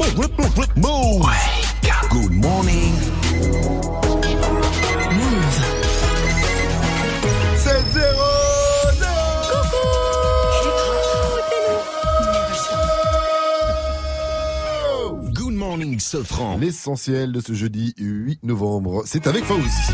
Move. Good morning. Move. 7 0 Good morning, Sofran. L'essentiel de ce jeudi 8 novembre, c'est avec Fauzi.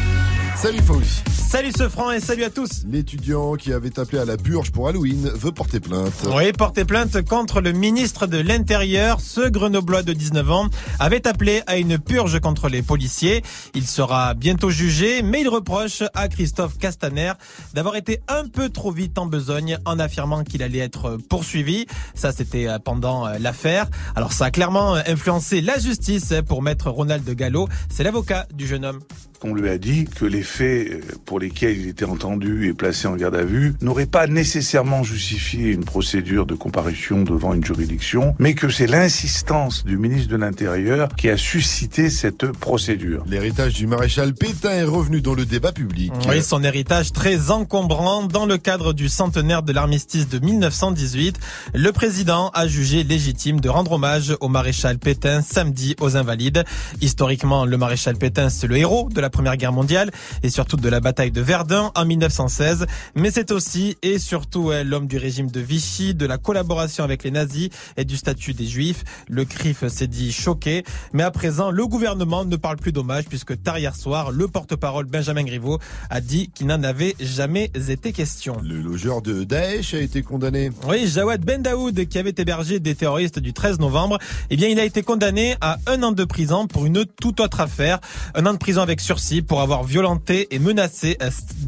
Salut Fauzi. Salut ce franc et salut à tous. L'étudiant qui avait appelé à la purge pour Halloween veut porter plainte. Oui, porter plainte contre le ministre de l'Intérieur. Ce grenoblois de 19 ans avait appelé à une purge contre les policiers. Il sera bientôt jugé, mais il reproche à Christophe Castaner d'avoir été un peu trop vite en besogne en affirmant qu'il allait être poursuivi. Ça, c'était pendant l'affaire. Alors, ça a clairement influencé la justice pour maître Ronald Gallo. C'est l'avocat du jeune homme. On lui a dit que les faits pour lesquels il était entendu et placé en garde à vue n'auraient pas nécessairement justifié une procédure de comparution devant une juridiction, mais que c'est l'insistance du ministre de l'Intérieur qui a suscité cette procédure. L'héritage du maréchal Pétain est revenu dans le débat public. Oui, son héritage très encombrant dans le cadre du centenaire de l'armistice de 1918. Le président a jugé légitime de rendre hommage au maréchal Pétain samedi aux Invalides. Historiquement, le maréchal Pétain, c'est le héros de la Première Guerre mondiale et surtout de la bataille de Verdun en 1916. Mais c'est aussi et surtout l'homme du régime de Vichy, de la collaboration avec les nazis et du statut des juifs. Le CRIF s'est dit choqué. Mais à présent, le gouvernement ne parle plus d'hommage puisque tard hier soir, le porte-parole Benjamin Griveaux a dit qu'il n'en avait jamais été question. Le logeur de Daesh a été condamné. Oui, Jawad Ben Daoud, qui avait hébergé des terroristes du 13 novembre, eh bien, il a été condamné à un an de prison pour une toute autre affaire. Un an de prison avec sursis pour avoir violenté et menacé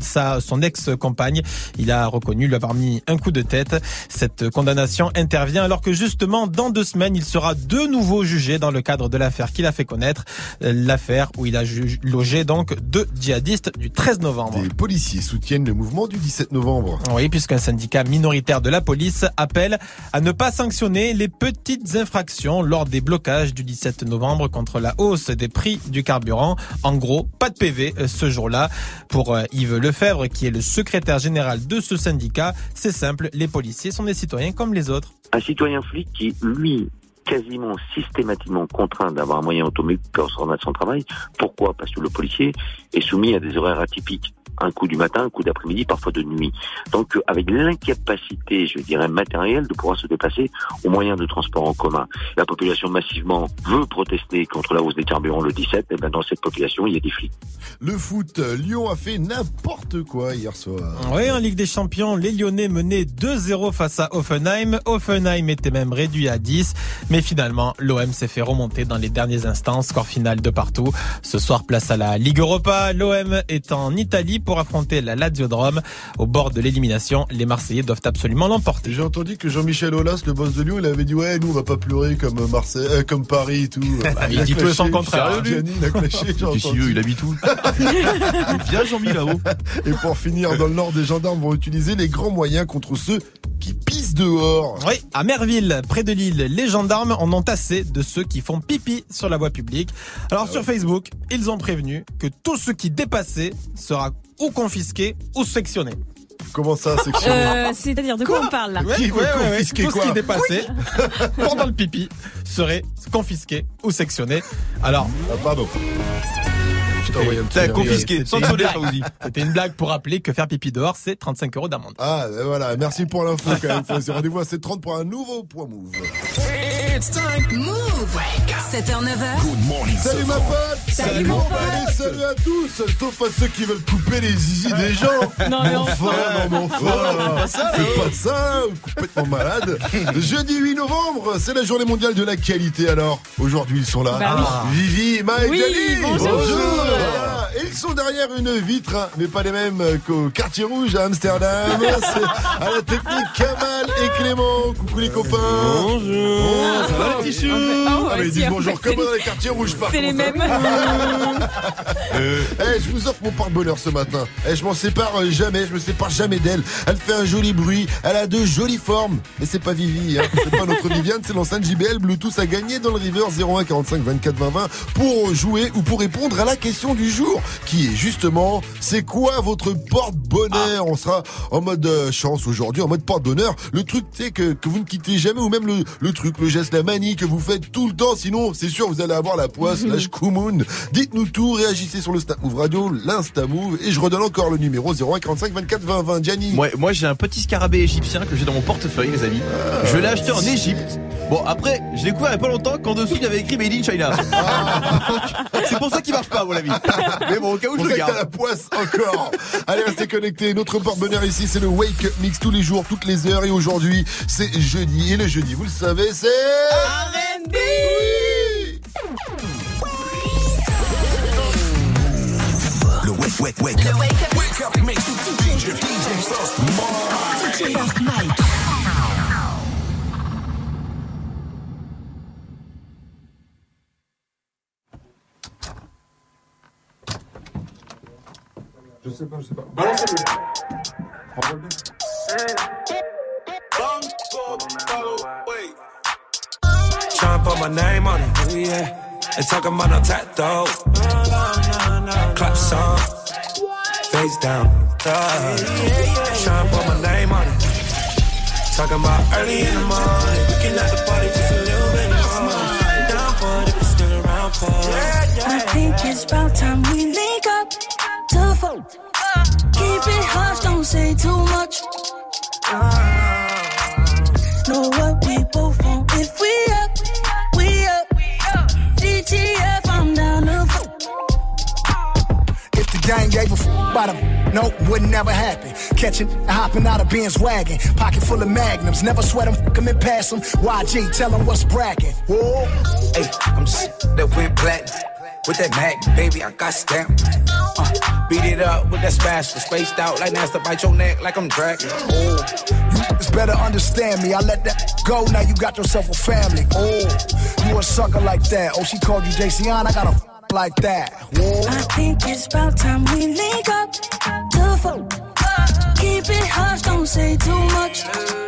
sa, son ex-compagne. Il a reconnu lui avoir mis un coup de tête. Cette condamnation intervient alors que justement, dans deux semaines, il sera de nouveau jugé dans le cadre de l'affaire qu'il a fait connaître. L'affaire où il a logé donc deux djihadistes du 13 novembre. Les policiers soutiennent le mouvement du 17 novembre. Oui, puisqu'un syndicat minoritaire de la police appelle à ne pas sanctionner les petites infractions lors des blocages du 17 novembre contre la hausse des prix du carburant. En gros, pas de PV ce jour-là. Pour Yves Lefebvre, qui est le secrétaire général de ce syndicat, c'est simple, les policiers sont des citoyens comme les autres. Un citoyen flic qui, lui, quasiment systématiquement contraint d'avoir un moyen automobile pour se rendre à son travail. Pourquoi? Parce que le policier est soumis à des horaires atypiques un coup du matin, un coup d'après-midi, parfois de nuit. Donc avec l'incapacité, je dirais, matérielle de pouvoir se déplacer au moyen de transport en commun. La population massivement veut protester contre la hausse des carburants le 17, et bien dans cette population, il y a des flics. Le foot, Lyon a fait n'importe quoi hier soir. Oui, en Ligue des Champions, les Lyonnais menaient 2-0 face à Offenheim. Offenheim était même réduit à 10, mais finalement, l'OM s'est fait remonter dans les derniers instants, score final de partout. Ce soir, place à la Ligue Europa. L'OM est en Italie pour affronter la Lazio-Drome. Au bord de l'élimination, les Marseillais doivent absolument l'emporter. J'ai entendu que Jean-Michel Aulas, le boss de Lyon, il avait dit ouais, nous on va pas pleurer comme Marseille, euh, comme Paris et tout. Bah, il, il dit tout son contraire. Gianni, il a clashé. il habite où Bien Jean-Mi là-haut. Et pour finir, dans le Nord, des gendarmes vont utiliser les grands moyens contre ceux qui pissent dehors. Oui, à Merville, près de Lille, les gendarmes en ont assez de ceux qui font pipi sur la voie publique. Alors Ah sur Facebook, ils ont prévenu que tout ce qui dépassait sera ou confisqué ou sectionné. Comment ça, section Euh, C'est-à-dire de quoi, on parle là Qui veut confisquer Tout ce quoi qui dépassait pendant le pipi serait confisqué ou sectionné. Alors, Ah, pardon. T'as confisqué, C'était sans c'était une blague pour rappeler que faire pipi dehors, c'est 35 euros d'amende. Ah, ben voilà, merci pour l'info quand même. Rendez-vous à 7h30 pour un nouveau point move. It's time. Move. 7h, 9h. Good morning, Salut ma pote Salut, mon Bon, pote. allez, salut à tous Sauf à ceux qui veulent couper les zizi des gens Non, mais Enfin, non mais enfin C'est pas ça Complètement malade Jeudi 8 novembre, c'est la journée mondiale de la qualité alors. Aujourd'hui ils sont là. Bah oui. Vivi, et Oui, Jali. bonjour. Et ils sont derrière une vitre, hein, mais pas les mêmes qu'au quartier rouge à Amsterdam. C'est à la technique Kamal et Clément. Coucou les copains Bonjour Ça va les petits Ah, Ah mais ils aussi, disent en bonjour comme dans les quartiers rouges par C'est les contre. mêmes. Eh, je vous offre mon porte-bonheur ce matin. Eh, je m'en sépare euh, jamais, je me sépare jamais d'elle. Elle fait un joli bruit, elle a de jolies formes. Mais c'est pas Vivi, hein. c'est pas notre Viviane, c'est l'enceinte JBL Bluetooth à gagner dans le River 01 45 24 20 20 pour jouer ou pour répondre à la question du jour. Qui est justement c'est quoi votre porte-bonheur On sera en mode euh, chance aujourd'hui, en mode porte-bonheur. Le truc, c'est que, que vous ne quittez jamais ou même le, le truc, le geste, la manie que vous faites tout le temps. Sinon, c'est sûr, vous allez avoir la poisse, la Shkumun. Dites-nous tout, réagissez sur le Snap Move Radio, l'Insta Move. Et je redonne encore le numéro 0145 24 20 20. Gianni. Ouais, moi j'ai un petit scarabée égyptien que j'ai dans mon portefeuille, les amis. Je l'ai acheté en Égypte. Bon, après, je l'ai découvert il y a pas longtemps qu'en dessous il y avait écrit Made in China. c'est pour ça qu'il marche pas, à mon avis. Mais bon, au cas où je le garde. la poisse encore. Allez, restez connectés. Notre porte-bonheur ici, c'est le Wake Up Mix tous les jours, toutes les heures. Et aujourd'hui, c'est jeudi. Et le jeudi, vous le savez, c'est... R&B. Oui Le wake, wake, wake up. Wake up, mix. DJ, DJ Sauce Mike. Je sais pas, je sais pas. Balancez-le. Trying to put my name on it, yeah. And talking about no tattoo. Clap song, face down. Trying to put my name on it. Talking about early in the morning. We can let the party just a little bit more. Down for it if it's still around for it. I think it's about time we link up to fuck. Keep it hush, don't say too much. Ah, know what we both want if we up, we up. DTF, I'm down to fuck. If the gang gave a f about him, nope, wouldn't never happen. Catching, hopping out of Ben's wagon, pocket full of magnums, never sweat him, fuck him and pass him. YG, tell him what's bragging. Whoa. Hey, I'm shit that went black. With that Mac, baby, I got stamped. Uh, beat it up with that smash, spaced out like Nasty bite your neck like I'm dragging. Oh, you just better understand me. I let that go, now you got yourself a family. Oh, you a sucker like that. Oh, she called you JC on, I got a f- like that. Whoa. I think it's about time we link up to fuck. Keep it hush, don't say too much.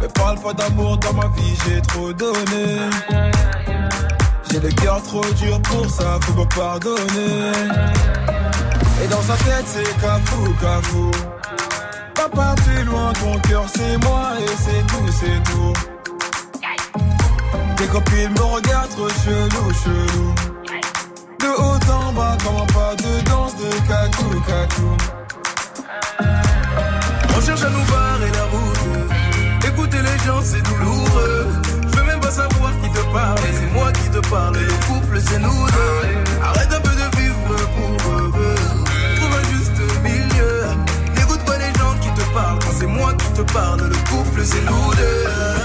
Mais parle pas d'amour dans ma vie, j'ai trop donné. J'ai le cœur trop dur pour ça, faut me pardonner. Et dans sa tête, c'est cafou, cafou. Pas plus loin, ton cœur c'est moi et c'est tout, c'est tout. Tes copines me regardent trop chelou, chelou. De haut en bas, comme un pas de danse de cacou, cacou. On à c'est douloureux. Je veux même pas savoir qui te parle. C'est moi qui te parle. Le couple, c'est nous deux. Arrête un peu de vivre pour eux. Trouve un juste milieu. N'écoute pas les gens qui te parlent. C'est moi qui te parle, le couple, c'est nous deux.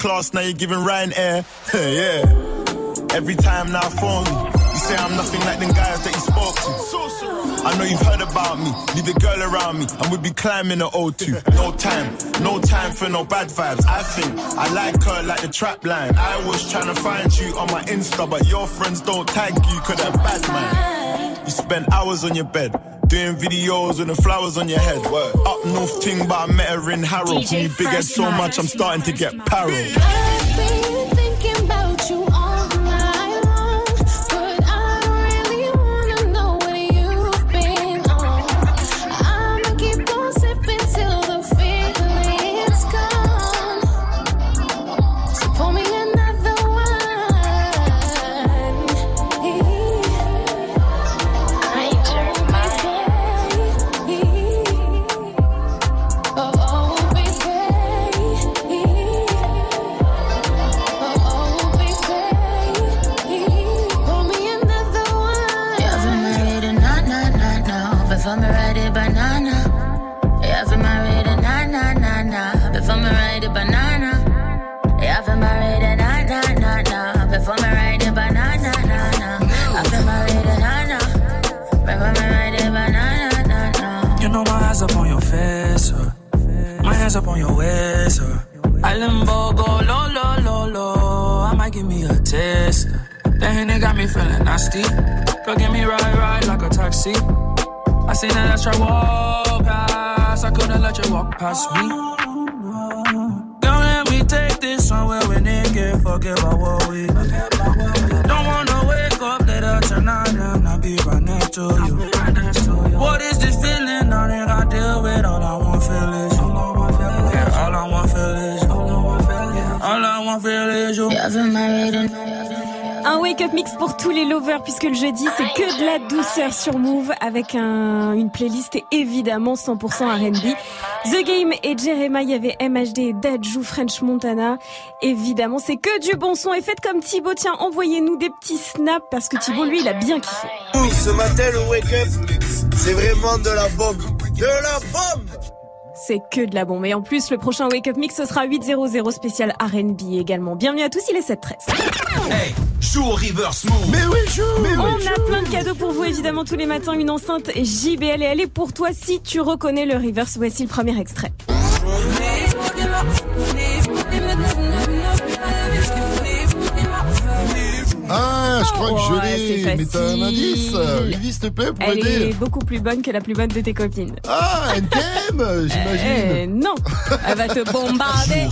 Class, now you're giving Ryanair. yeah. Every time now I phone you, say I'm nothing like them guys that you spoke to. I know you've heard about me, leave a girl around me, and we'd be climbing the O2. No time, no time for no bad vibes. I think I like her like the trap line. I was trying to find you on my Insta, but your friends don't tag you, cause they're bad man. You spend hours on your bed. Doing videos with the flowers on your head. Up north ting, but I met her in Harrow. When you big head so much, I'm starting to get paro. Puisque le jeudi c'est que de la douceur sur Move avec un, une playlist évidemment 100% R&B. The Game et Jeremiah, il y avait MHD Dajou French Montana. Évidemment, c'est que du bon son et faites comme Thibaut. Tiens, envoyez-nous des petits snaps parce que Thibaut lui il a bien kiffé. Ce matin, le wake-up, c'est vraiment de la bombe. De la bombe C'est que de la bombe. Et en plus, le prochain Wake Up Mix, ce sera 800 spécial R&B également. Bienvenue à tous, il est 7-13. Hey, joue au reverse move. Mais oui, joue. On a plein de cadeaux pour vous, évidemment, tous les matins. Une enceinte JBL et elle est pour toi si tu reconnais le reverse. Voici le premier extrait. Ah, je crois que je l'ai. Mais t'as un indice Vivi, s'il te plaît, pour Elle aider. est beaucoup plus bonne que la plus bonne de tes copines. Ah, NTM, Euh, j'imagine. non, elle va te bombarder.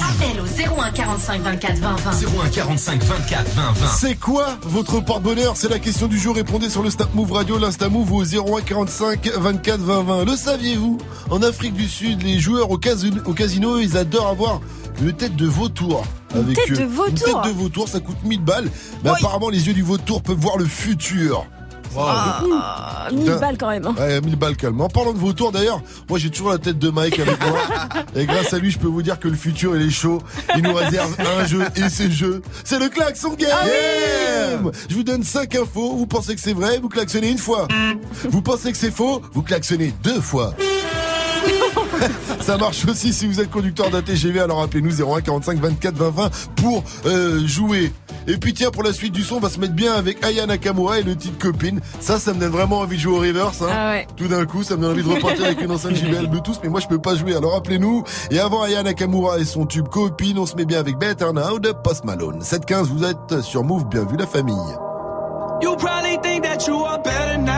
Appel au 01 45 24 20 20. 01 45 24 20 20. C'est quoi votre porte-bonheur? C'est la question du jour. Répondez sur le Snap Move Radio, l'Insta Move au 01 45 24 20 20. Le saviez-vous? En Afrique du Sud, les joueurs au casino, au casino, ils adorent avoir une tête de vautour. Une tête de vautour Une tête de vautour, ça coûte 1000 balles. Mais apparemment, les yeux du vautour peuvent voir le futur. Ah, 1000 balles quand même. hein. Ouais, 1000 balles calme. En parlant de vautour d'ailleurs, moi j'ai toujours la tête de Mike avec moi. et grâce à lui, je peux vous dire que le futur il est chaud. Il nous réserve un jeu et ce jeu, c'est le klaxon game. Ah Je vous donne 5 infos. Vous pensez que c'est vrai, vous klaxonnez une fois. Vous pensez que c'est faux, vous klaxonnez deux fois. Ça marche aussi si vous êtes conducteur d'un TGV, alors appelez-nous 01 45 24 20 20 pour euh, jouer. Et puis tiens, pour la suite du son, on va se mettre bien avec Aya Nakamura et le titre copine. Ça, ça me donne vraiment envie de jouer au reverse. Hein. Ah ouais. Tout d'un coup, ça me donne envie de repartir avec une enceinte JBL Bluetooth, mais moi je peux pas jouer, alors appelez-nous. Et avant Aya Nakamura et son tube copine, on se met bien avec Better Now de Post Malone. 7-15, vous êtes sur Move, bien vu la famille. You probably think that you are better now,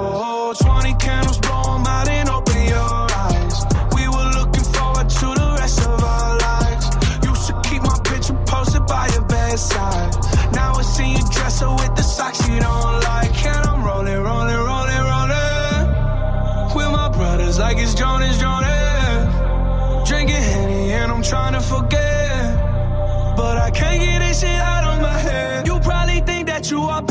20 candles, blow them out and open your eyes. We were looking forward to the rest of our lives. Used to keep my picture posted by your bedside. Now I see you dresser with the socks you don't like. And I'm rolling, rolling, rolling, rolling. With my brothers like it's Jonas, Jonas. Drinking Henny and I'm trying to forget. But I can't get this shit out of my head. You probably think that you are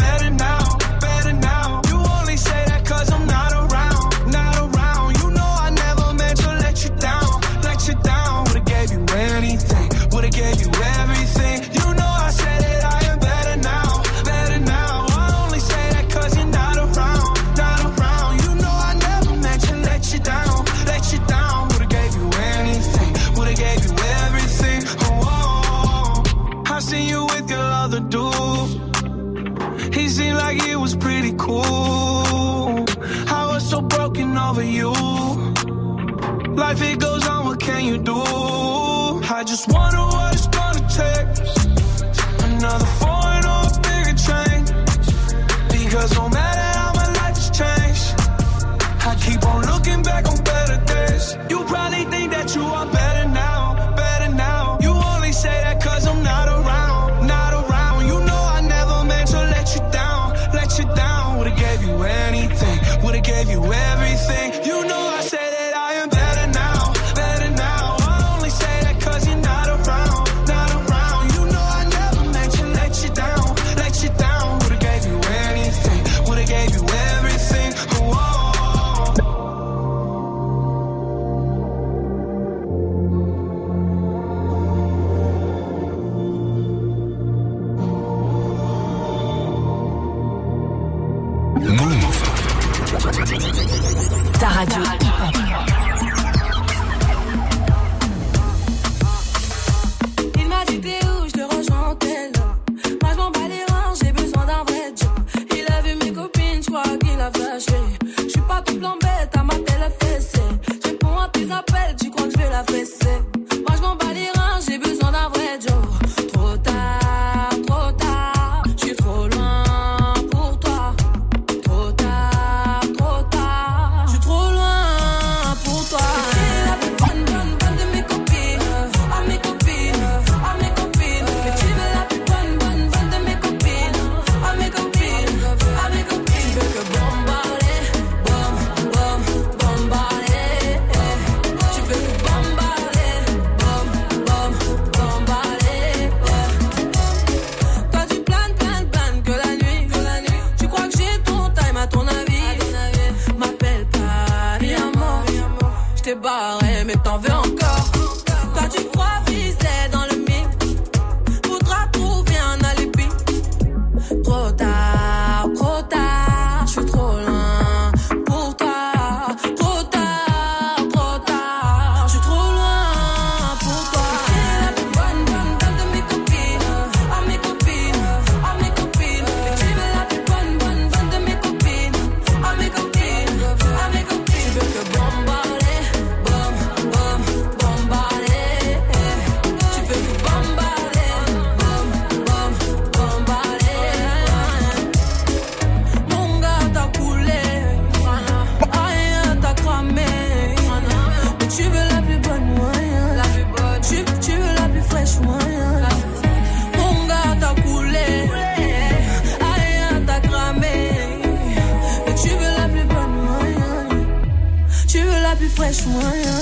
veux la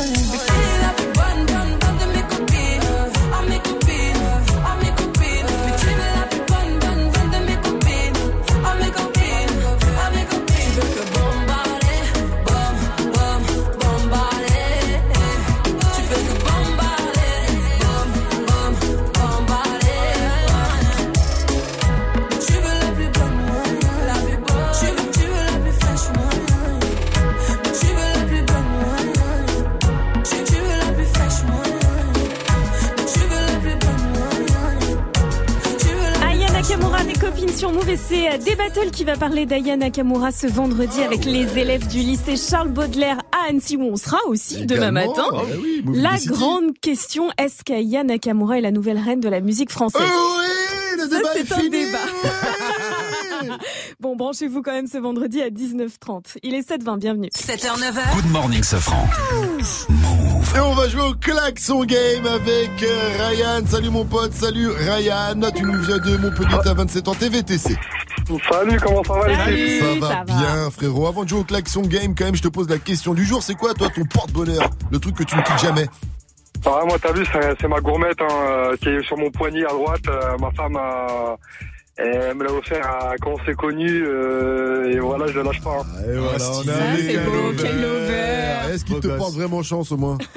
battles qui va parler d'Aya Nakamura ce vendredi avec les élèves du lycée Charles Baudelaire à Annecy où on sera aussi demain Également, matin. bah oui, la grande question, est-ce qu'Aya Nakamura est la nouvelle reine de la musique française? Oui, le Ça, débat c'est est un fini. débat. bon, branchez-vous quand même ce vendredi à 19h30. Il est 7h20, bienvenue. 7h, 9h. Good morning, Safran. Et on va jouer au klaxon game avec euh, Ryan. Salut mon pote, salut Ryan. Tu nous viens de Montpellier, t'as 27 ans, t'es VTC. Salut, comment ça va les filles Ça va bien frérot. Avant de jouer au klaxon game, quand même, je te pose la question du jour. C'est quoi toi ton porte-bonheur? Le truc que tu ne quittes jamais? Ah, moi, t'as vu, c'est c'est ma gourmette hein, euh, qui est sur mon poignet à droite. Euh, ma femme a- elle me l'a offert à- quand on s'est connus. euh, et voilà, je le lâche pas. hein. Et voilà, on a un quel over. Est-ce qu'il te porte vraiment chance au moins?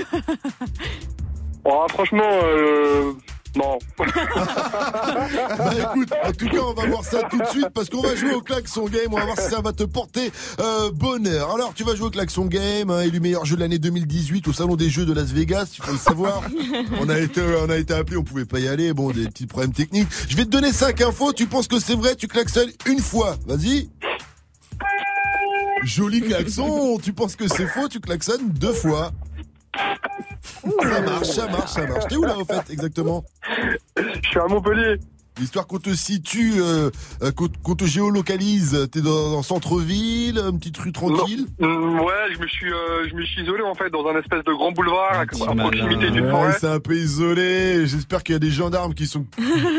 Oh, franchement, euh, non. Bah écoute, en tout cas, on va voir ça tout de suite parce qu'on va jouer au klaxon game. On va voir si ça va te porter euh, bonheur. Alors, tu vas jouer au klaxon game, hein, élu meilleur jeu de l'année 2018 au salon des jeux de Las Vegas. Tu faut le savoir. On a été, on a été appelé, on pouvait pas y aller. Bon, des petits problèmes techniques. Je vais te donner cinq infos. Tu penses que c'est vrai Tu klaxonnes une fois. Vas-y. Joli klaxon. Tu penses que c'est faux, tu klaxonnes deux fois. Ça marche, ça marche, ça marche. T'es où là, au fait, exactement? Je suis à Montpellier. Histoire qu'on te situe, euh, euh, qu'on te géolocalise. T'es dans, dans centre-ville, une petite rue tranquille Mm, Ouais, je me suis, euh, je me suis isolé en fait dans un espèce de grand boulevard à, à proximité d'une Ouais, forêt. c'est un peu isolé. J'espère qu'il y a des gendarmes qui sont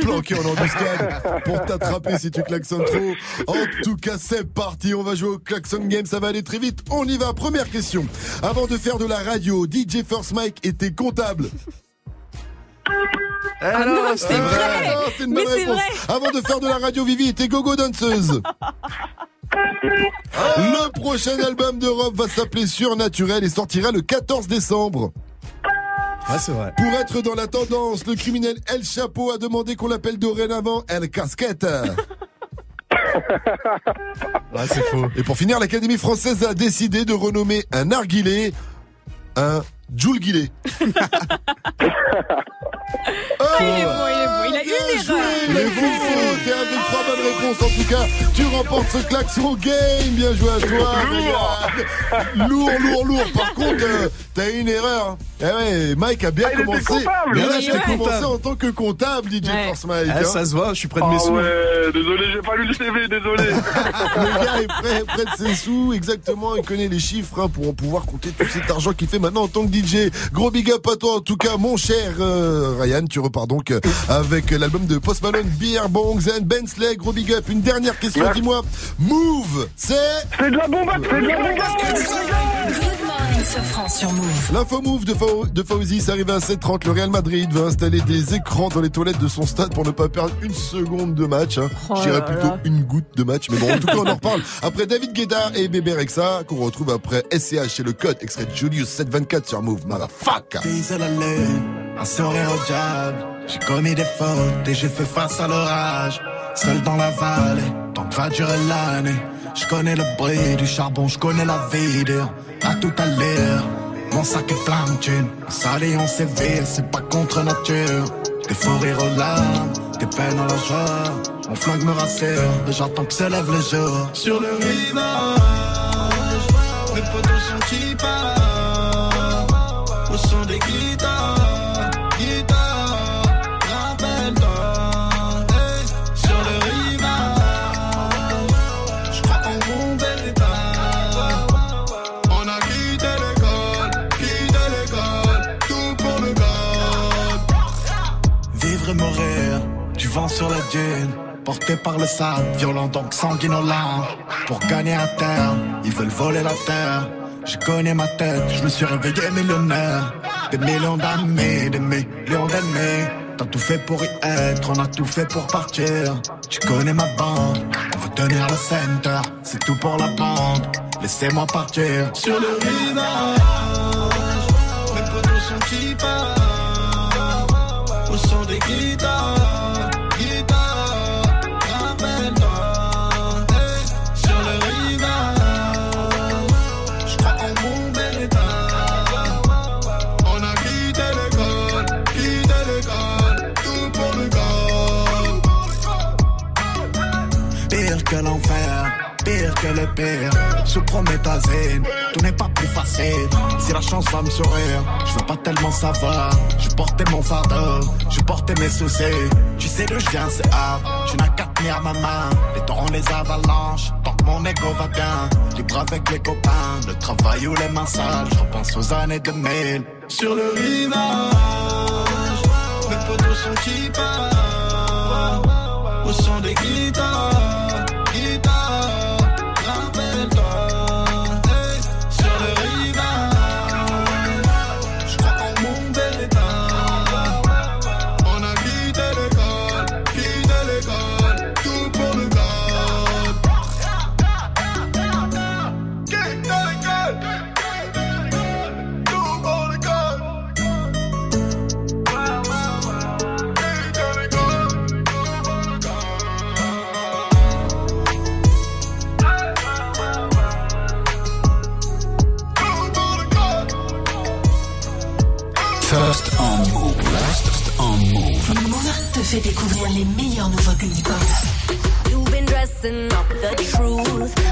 planqués en embuscade pour t'attraper si tu klaxonnes trop. En tout cas, c'est parti. On va jouer au klaxon game. Ça va aller très vite. On y va. Première question. Avant de faire de la radio, DJ First Mike était comptable. Ah non, c'est Ah, vrai. non, c'est une Mais bonne c'est réponse. vrai. Avant de faire de la radio, Vivi était gogo danseuse. Le prochain album de Rob va s'appeler Surnaturel et sortira le 14 décembre. Ouais, c'est vrai. Pour être dans la tendance, le criminel El Chapeau a demandé qu'on l'appelle dorénavant El Casquette. Ouais, c'est faux. Et pour finir, l'Académie française a décidé de renommer un narguilé un Jules Guillet. Ah, il est bon, il est bon. Il a une erreur. les bons faux. T'es avec trois bonnes réponses. En tout cas, tu remportes ce klaxon game. Bien joué à toi. Lourd, lourd, lourd. Par contre, euh, t'as une erreur. Eh ouais, Mike a bien Ah, il était commencé. là, ouais. commencé en tant que comptable, DJ Ouais. Force Mike. Ah, hein. ça se voit, je suis près de mes Ah sous. ouais, désolé, j'ai pas lu le CV, désolé. Le gars est prêt, près de ses sous, exactement. Il connaît les chiffres hein, pour pouvoir compter tout cet argent qu'il fait maintenant en tant que DJ. Gros big up à toi, en tout cas, mon cher euh, Ryan. Tu repars donc euh, avec l'album de Post Malone, Beer Bongs and Bensley. Gros big up. Une dernière question, dis-moi. Move, c'est C'est de la bombe, c'est de la bombe. Sur Move. l'info move de, Fau- de Fauzi. C'est arrivé à 7h30. Le Real Madrid va installer des écrans dans les toilettes de son stade pour ne pas perdre une seconde de match. Hein. Oh Je dirais là plutôt là. une goutte de match. Mais bon, en tout cas, on en reparle après David Guetta et Bébé Rexa, qu'on retrouve après SCH et le code extrait de Julius 724 sur Move. Motherfucker. Viser la lune, un sourire au diable. J'ai commis des fautes et j'ai fait face à l'orage. Seul dans la vallée, tant que va durer l'année. Je connais le bruit du charbon, je connais la vie dur. À tout à l'heure, mon sac est plein de thunes. On s'allie, on séville, c'est pas contre nature. Des faux rires aux larmes, des peines à la joie. Mon flingue me rassure, j'attends que se lève le jour. Sur le rivage, mes potos sont qui partent au son des guitares, vent sur la dune. Porté par le sable, violent donc sanguinolent. Pour gagner à terre, ils veulent voler la terre. Je connais ma tête, je me suis réveillé millionnaire. Des millions d'amis, des millions d'ennemis. T'as tout fait pour y être, on a tout fait pour partir. Tu connais ma bande, on veut tenir le center. C'est tout pour la bande, laissez-moi partir. Sur le rivage, mes potos sont qui partent au son des guitares, Je promets ta zine, tout n'est pas plus facile. Si la chance va me sourire, je veux pas tellement savoir. Je portais mon fardeau, je portais mes soucis. Tu sais d'où je viens, c'est hard. Tu n'as qu'à tenir ma main. Les torrents, les avalanches, tant que mon ego va bien. Libre avec les copains, le travail ou les mains sales. Je repense aux années 2000. Sur le rivage, mes potos sont qui partent au son des guitares, découvrir les meilleures nouveautés hip-hop. You've been dressing up the truth.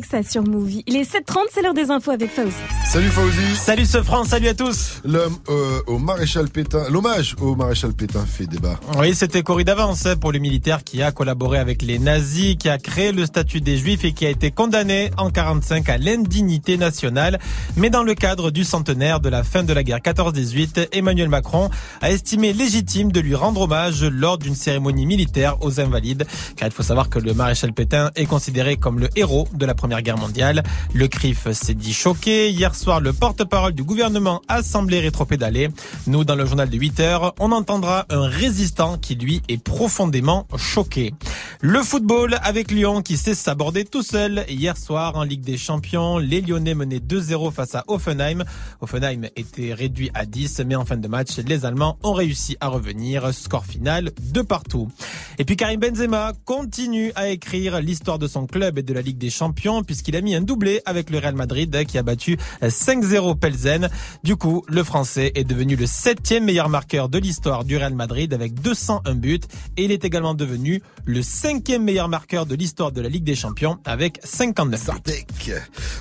Rexa sur Movie. Il est 7h30, c'est l'heure des infos avec Fauzi. Salut Fauzi. Salut ce France, salut à tous. L'homme euh, au maréchal Pétain, l'hommage au maréchal Pétain fait débat. Oui, c'était corrida d'avance pour le militaire qui a collaboré avec les nazis, qui a créé le statut des juifs et qui a été condamné en 45 à l'indignité nationale. Mais dans le cadre du centenaire de la fin de la guerre 14-18, Emmanuel Macron a estimé légitime de lui rendre hommage lors d'une cérémonie militaire aux invalides. Car il faut savoir que le maréchal Pétain est considéré comme le héros de la première guerre mondiale. Le CRIF s'est dit choqué. Hier soir, le porte-parole du gouvernement a semblé rétropédaler. Nous, dans le journal de 8 heures, on entendra un résistant qui, lui, est profondément choqué. Le football avec Lyon qui sait s'aborder tout seul. Hier soir, en Ligue des Champions, les Lyonnais menaient 2-0 face à Offenheim. Offenheim était réduit à 10, mais en fin de match, les Allemands ont réussi à revenir. Score final de partout. Et puis Karim Benzema continue à écrire l'histoire de son club et de la Ligue des Champions puisqu'il a mis un doublé avec le Real Madrid qui a battu 5-0 Pelzen. Du coup, le Français est devenu le septième meilleur marqueur de l'histoire du Real Madrid avec 201 buts et il est également devenu le cinquième meilleur marqueur de l'histoire de la Ligue des Champions avec 59 buts.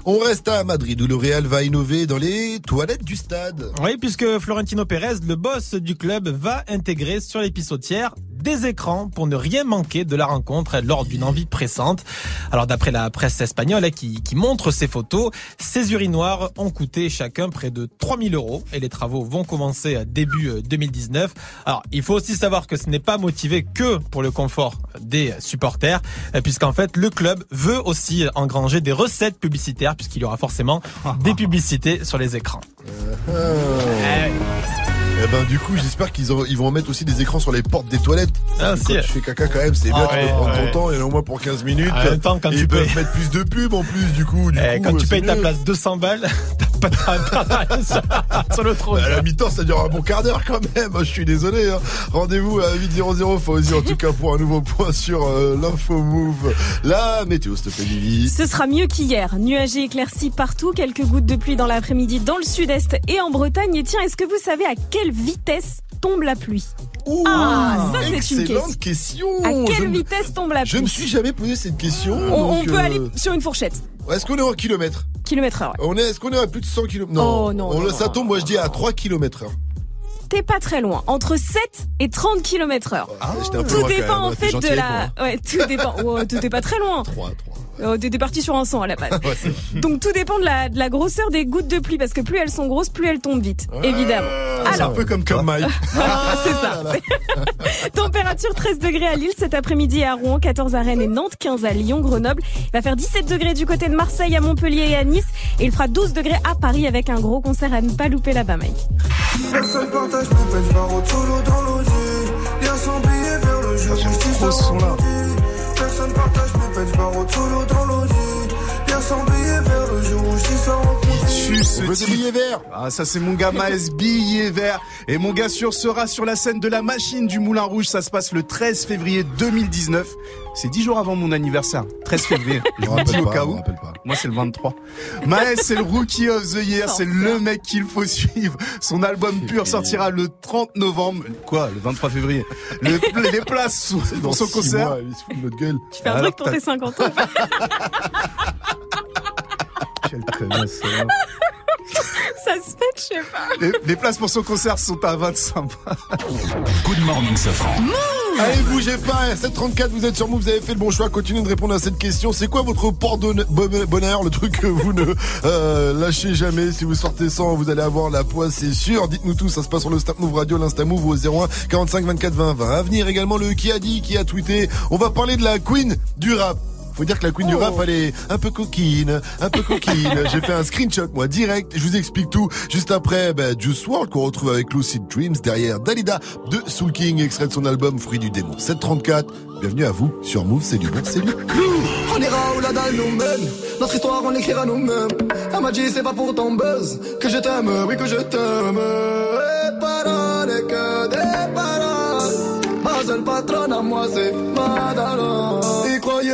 On reste à Madrid où le Real va innover dans les toilettes du stade. Oui, puisque Florentino Pérez, le boss du club, va intégrer sur les pissotières des écrans pour ne rien manquer de la rencontre lors d'une envie pressante. Alors d'après la presse espagnole hein, qui, qui montre ces photos, ces urinoirs ont coûté chacun près de 3000 euros et les travaux vont commencer début 2019. Alors il faut aussi savoir que ce n'est pas motivé que pour le confort des supporters, euh, puisqu'en fait le club veut aussi engranger des recettes publicitaires puisqu'il y aura forcément des publicités sur les écrans. Eh ben du coup j'espère qu'ils ils vont mettre aussi des écrans sur les portes des toilettes. Ah, Quand tu fais caca quand même c'est bien, Ah tu ouais, peux prendre ouais. ton temps et au moins pour 15 minutes. En même temps, quand Et tu ils peuvent payes- mettre plus de pubs en plus du coup. Du Eh, coup, quand tu payes ta place 200 balles, t'as pas de sur, sur le trône. Bah, À la mi-temps, ça dure un bon quart d'heure quand même. Je suis désolé. hein. Rendez-vous à 8.00 Fauzi en tout cas pour un nouveau point sur euh, l'info move. La météo, s'il te plaît, Lily. Ce sera mieux qu'hier. Nuagé éclairci partout, quelques gouttes de pluie dans l'après-midi dans le sud-est et en Bretagne. Et tiens, est-ce que vous savez à quelle vitesse tombe la pluie Ah, ça c'est une Excellente question. question. À Je quelle me- vitesse tombe la pluie Je me suis jamais posé cette question. On, on peut euh, aller sur une fourchette. Est-ce qu'on est en kilomètres Kilomètre heure. ouais. on est, Est-ce qu'on est à plus de 100 km Oh, non, On, non, ça tombe, moi je dis à 3 km heure. T'es pas très loin. Entre 7 et 30 km heure. Ah, Tout dépend en t'es fait de la. Ouais, tout dépend. Oh, t'es pas très loin. 3, 3. Oh, T'es parti sur un 100 à la base. Ouais, Donc tout dépend de la, de la grosseur des gouttes de pluie parce que plus elles sont grosses, plus elles tombent vite. Évidemment. C'est un peu comme comme Mike. Ah, c'est ça. Température 13 degrés à Lille cet après-midi à Rouen, 14 à Rennes et Nantes, 15 à Lyon, Grenoble. Il va faire 17 degrés du côté de Marseille, à Montpellier et à Nice. Et il fera 12 degrés à Paris avec un gros concert à ne pas louper là-bas, Mike. Personne partage mon dans sans billet vers le jour. Personne partage mon bench, barreau solo dans l'audi. Lien sans jour, On veut des type. billets verts. Ah, ça c'est mon gars Maes billet vert. Et mon gars sûr sera sur la scène de la machine du Moulin Rouge. Ça se passe le 13 février 2019. C'est 10 jours avant mon anniversaire. 13 février. Je vous dis au pas, cas où. pas. Moi c'est le 23. Maes c'est le rookie of the year. C'est le mec qu'il faut suivre. Son album pur sortira le 30 novembre. Quoi? Le 23 février? Le- les places sont- Dans pour son concert. mois, il se fout de notre gueule. Tu fais un Alors, truc pour tes 50 ans. Quelle connasse, hein. ça se fait, je sais pas. les, les places pour son concert sont à 25 Good morning, Safran. Allez, bougez pas. 734, vous êtes sur Move, vous avez fait le bon choix. Continuez de répondre à cette question. C'est quoi votre port d'honneur- bon- bonheur, le truc que vous ne euh, lâchez jamais? Si vous sortez sans, vous allez avoir la poisse, c'est sûr. Dites-nous tout, ça se passe sur le Snap Move Radio, l'Insta Move au 01 45 24 20 20. À venir également le qui a dit, qui a tweeté. On va parler de la queen du rap. Faut dire que la queen du rap, elle est un peu coquine, un peu coquine. J'ai fait un screenshot, moi, direct. Je vous explique tout. Juste après, bah, Juice WRLD, qu'on retrouve avec Lucid Dreams, derrière Dalida de Soul King, extrait de son album Fruit du démon. 734. Bienvenue à vous sur Move, c'est du bon, c'est du On ira où la dalle nous mène. Notre histoire, on l'écrira nous-mêmes. Elle m'a dit, c'est pas pour ton buzz que je t'aime, oui, que je t'aime. Et paroles, que des paroles. Ma seule patronne à moi, c'est Madara.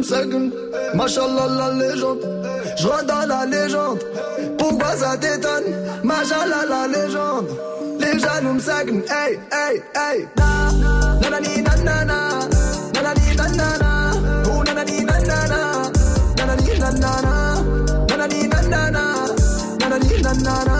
les jaloux me seguent. Machallah la légende. Je dans la légende. Pourquoi ça t'étonne? Machallah la légende. Les jaloux me seguent. Hey, hey, hey. Na, nanani, nanana. Nanana. Nanani, nanana. Nanani, nanana. Nanani.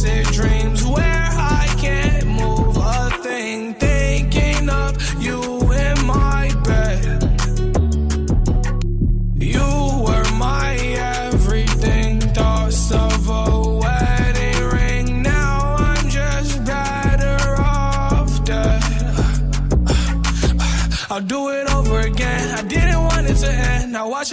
lucid dreams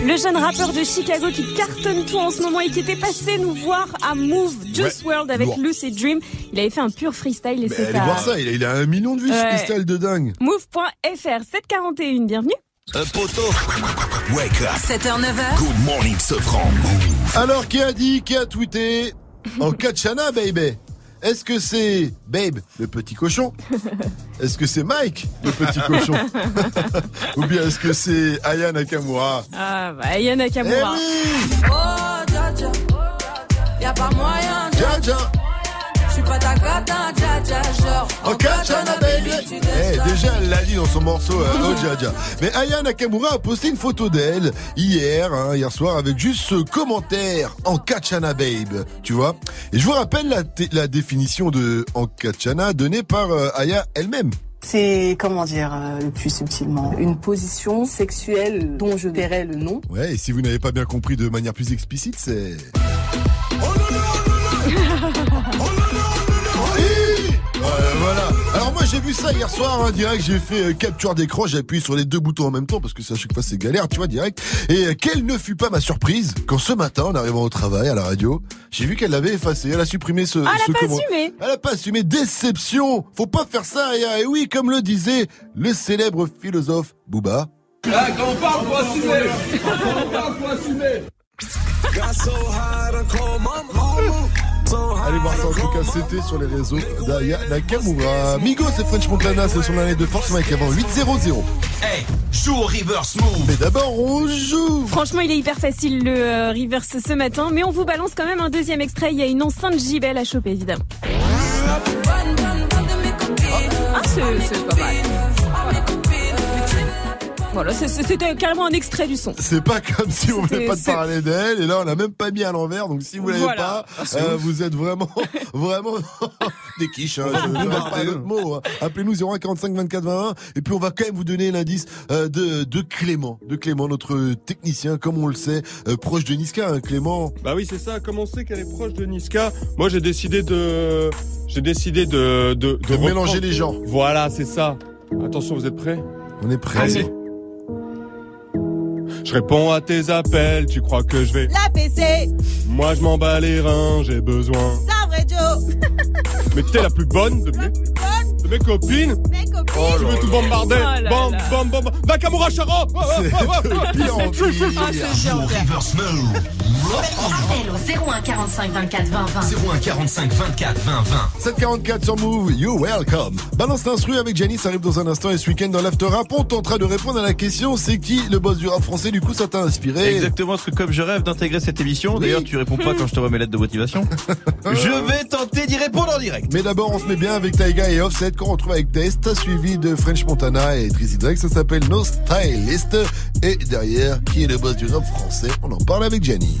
Le jeune rappeur de Chicago qui cartonne tout en ce moment et qui était passé nous voir à Move Juice Ouais, World avec. Lucid Dream. Il avait fait un pur freestyle et c'est allez voir ça, il a, il a un million de vues ce freestyle de dingue. Move.fr 741, bienvenue. Un poteau. Wake up. 7h, 9h. Good morning, Sofran. Alors, qui a dit, qui a tweeté? En Kachana, baby Est-ce que c'est Babe, le petit cochon Est-ce que c'est Mike, le petit cochon Ou bien est-ce que c'est Aya Nakamura Ah, bah, Yana Nakamura. Oh, dja dja. Y'a pas moyen, dja dja. J'suis pas ta cata, dja dja. Genre, En Kachana, baby Eh. Jaja elle l'a dit dans son morceau euh, Oh Jaja. Mais Aya Nakamura a posté une photo d'elle hier, hein, hier soir, avec juste ce commentaire en Kachana Babe, tu vois? Et je vous rappelle la, t- la définition de en Kachana donnée par euh, Aya elle-même. C'est, comment dire, euh, le plus subtilement, une position sexuelle dont je verrai le nom. Ouais, et si vous n'avez pas bien compris de manière plus explicite, c'est... j'ai vu ça hier soir, hein, direct, j'ai fait euh, capture d'écran, j'ai appuyé sur les deux boutons en même temps parce que ça, à chaque fois c'est galère, tu vois, direct. Et euh, quelle ne fut pas ma surprise quand ce matin, en arrivant au travail, à la radio, j'ai vu qu'elle l'avait effacé, elle a supprimé ce... Ah, elle a ce pas comment- assumé. Elle a pas assumé, déception Faut pas faire ça, et, et oui, comme le disait le célèbre philosophe Booba. Ah, quand on parle, faut assumer. Quand on parle, faut assumer. Allez voir ça en tout cas, c'était sur les réseaux d'Aya Nakamura. Migos et French Montana, c'est son année de force Mike avant 8-0-0. Hey, joue au reverse move. Mais d'abord, on joue. Franchement, il est hyper facile le euh, reverse ce matin, mais on vous balance quand même un deuxième extrait. Il y a une enceinte JBL à choper, évidemment. Ah, c'est c'est pas mal. Voilà. C'était carrément un extrait du son. C'est pas comme si on voulait pas te parler d'elle, et là on l'a même pas mis à l'envers, donc si vous l'avez Voilà. pas, Ah, euh, vous êtes vraiment, vraiment des quiches, hein, je- nous je pas d'autre mot. hein. Appelez-nous 0145 24 20 et puis on va quand même vous donner l'indice euh, de, de Clément, de Clément, notre technicien, comme on le sait, euh, proche de Niska, hein, Clément. Bah oui, c'est ça. Comme on sait qu'elle est proche de Niska, moi j'ai décidé de, j'ai décidé de, de, De mélanger les gens. Voilà, c'est ça. Attention, vous êtes prêts? On est prêts. Allez. Je réponds à tes appels, tu crois que je vais La PC, Moi je m'en bats les reins, j'ai besoin. c'est un vrai Joe. Mais t'es la plus bonne de mes, de mes copines Mes copines. Oh, je veux tout bombarder Oh là Bam, là. bam, bam, bam Nakamura Charo C'est pire. Ah, au 01 45 24 20 20. 01 45 24 20 20. 744 sur Move, you welcome. Balance l'instru avec Janice arrive dans un instant et ce week-end dans l'After Rap, on tentera de répondre à la question c'est qui le boss du rap français Du coup, ça t'a inspiré Exactement, parce que comme je rêve d'intégrer cette émission, d'ailleurs tu réponds pas quand je te vois mes lettres de motivation, je vais tenter d'y répondre en direct. Mais d'abord, on se met bien avec Taiga et Offset qu'on retrouve avec Test, suivi de French Montana et Drizzy Drake. Ça s'appelle No Stylist. Et derrière, qui est le boss du rap français? On en parle avec Jenny.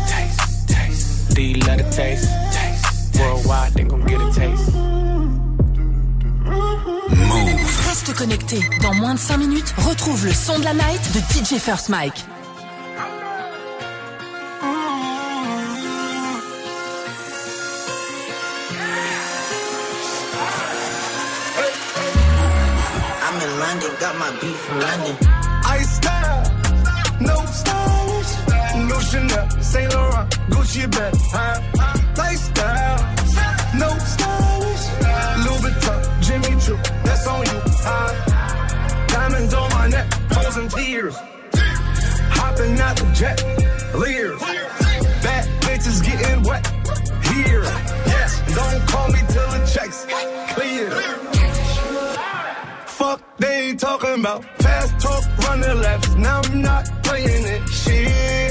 You love the taste? taste. Worldwide, they gon' get a taste. Reste connecté. Dans moins de 5 minutes, retrouve le son de la night de DJ First Mike. I'm in London, got my beat from London. I style, no no Chanel, Saint Laurent, Gucci bag, high lifestyle, no stylish, Louis Vuitton, Jimmy Choo, that's on you, high diamonds on my neck, frozen tears, hopping out the jet, leers, bad bitches getting wet, here, yes, don't call me till the checks clear. Fuck, they talking about fast talk, running laps. Now I'm not playing it. Shit.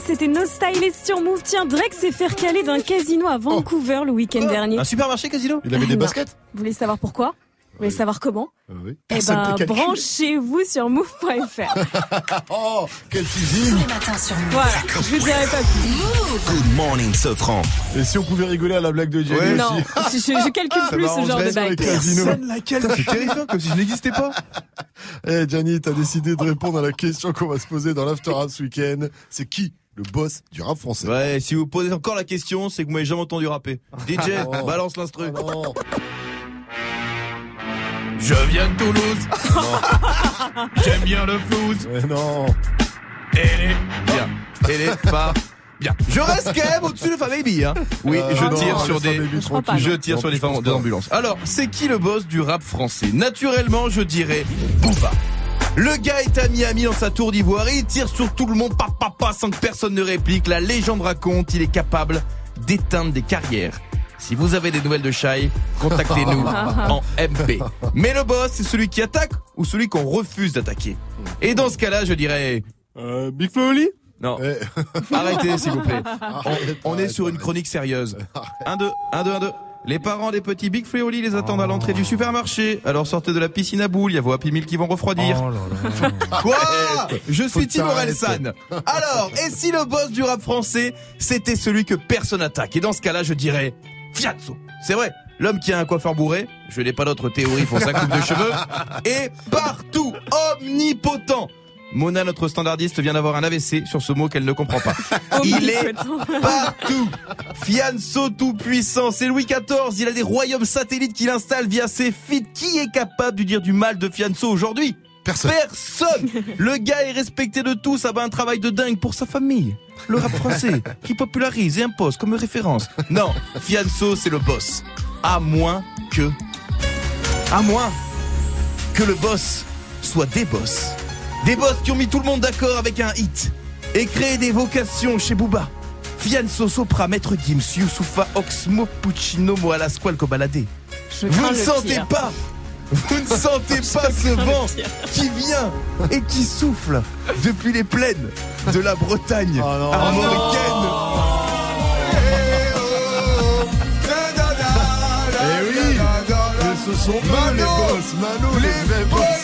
Drake, c'était No Stylist sur Move. Tiens, Drake s'est fait recaler d'un casino à Vancouver le week-end dernier. Un supermarché casino Il avait des Non. baskets Vous voulez savoir pourquoi Vous voulez savoir comment oui. Eh ben, branchez-vous sur move.fr. oh, quel teasing Voilà, je vous dirai pas plus. Good morning, Sofran. Et si on pouvait rigoler à la blague de Jenny Non, aussi je, je calcule plus ce genre de bague. Personne la calcule. C'est terrifiant, comme si je n'existais pas. Eh, Gianni, t'as décidé de répondre à la question qu'on va se poser dans l'After ce week-end. C'est qui le boss du rap français Ouais, si vous posez encore la question, c'est que vous m'avez jamais entendu rapper. DJ, Oh. balance l'instru. non. Je viens de Toulouse. J'aime bien le flouze. Mais non. Elle est bien. Elle est pas bien. Je reste quand même au-dessus de Fab Baby, hein. Oui, Euh, je non, tire sur des, je tire Non, sur femmes des ambulances. Alors, c'est qui le boss du rap français? Naturellement, je dirais Booba. Le gars est à Miami dans sa tour d'ivoire et il tire sur tout le monde, pa, pa, pa, sans que personne ne réplique. La légende raconte, il est capable d'éteindre des carrières. Si vous avez des nouvelles de Shai, contactez-nous en MP. Mais le boss, c'est celui qui attaque ou celui qu'on refuse d'attaquer Et dans ce cas-là, je dirais... Euh, Big Flo Non. Arrêtez, s'il vous plaît. On, on est sur une chronique sérieuse. Un, deux, un, deux, un, deux. Les parents des petits Big Fréoli les attendent à l'entrée du supermarché. Alors sortez de la piscine à boules, il y a vos Happy Meal qui vont refroidir. Quoi Je suis Tim Orelsan. Alors, et si le boss du rap français, c'était celui que personne attaque Et dans ce cas-là, je dirais Fiatso. C'est vrai, l'homme qui a un coiffeur bourré, je n'ai pas d'autre théorie pour sa coupe de cheveux, est partout, omnipotent. Mona, notre standardiste, vient d'avoir un AVC sur ce mot qu'elle ne comprend pas. Il est partout. Fianso tout puissant, c'est Louis XIV, il a des royaumes satellites qu'il installe via ses feats. Qui est capable de dire du mal de Fianso aujourd'hui? Personne. Le gars est respecté de tous, ça va un travail de dingue pour sa famille. Le rap français, qui popularise et impose comme référence. Non, Fianso, c'est le boss. À moins que... À moins que le boss soit des boss. Des boss qui ont mis tout le monde d'accord avec un hit et créé des vocations chez Booba. Fianso, Sopra, Maître Gims, Youssoufa, Oxmo, Puccino, Moala, Squalco, Baladé. Vous ne le sentez pire. pas Vous ne sentez pas ce vent qui vient et qui souffle depuis les plaines de la Bretagne. Oh armoricaine Eh oui ce sont eux les boss, Mano, les, vrais boss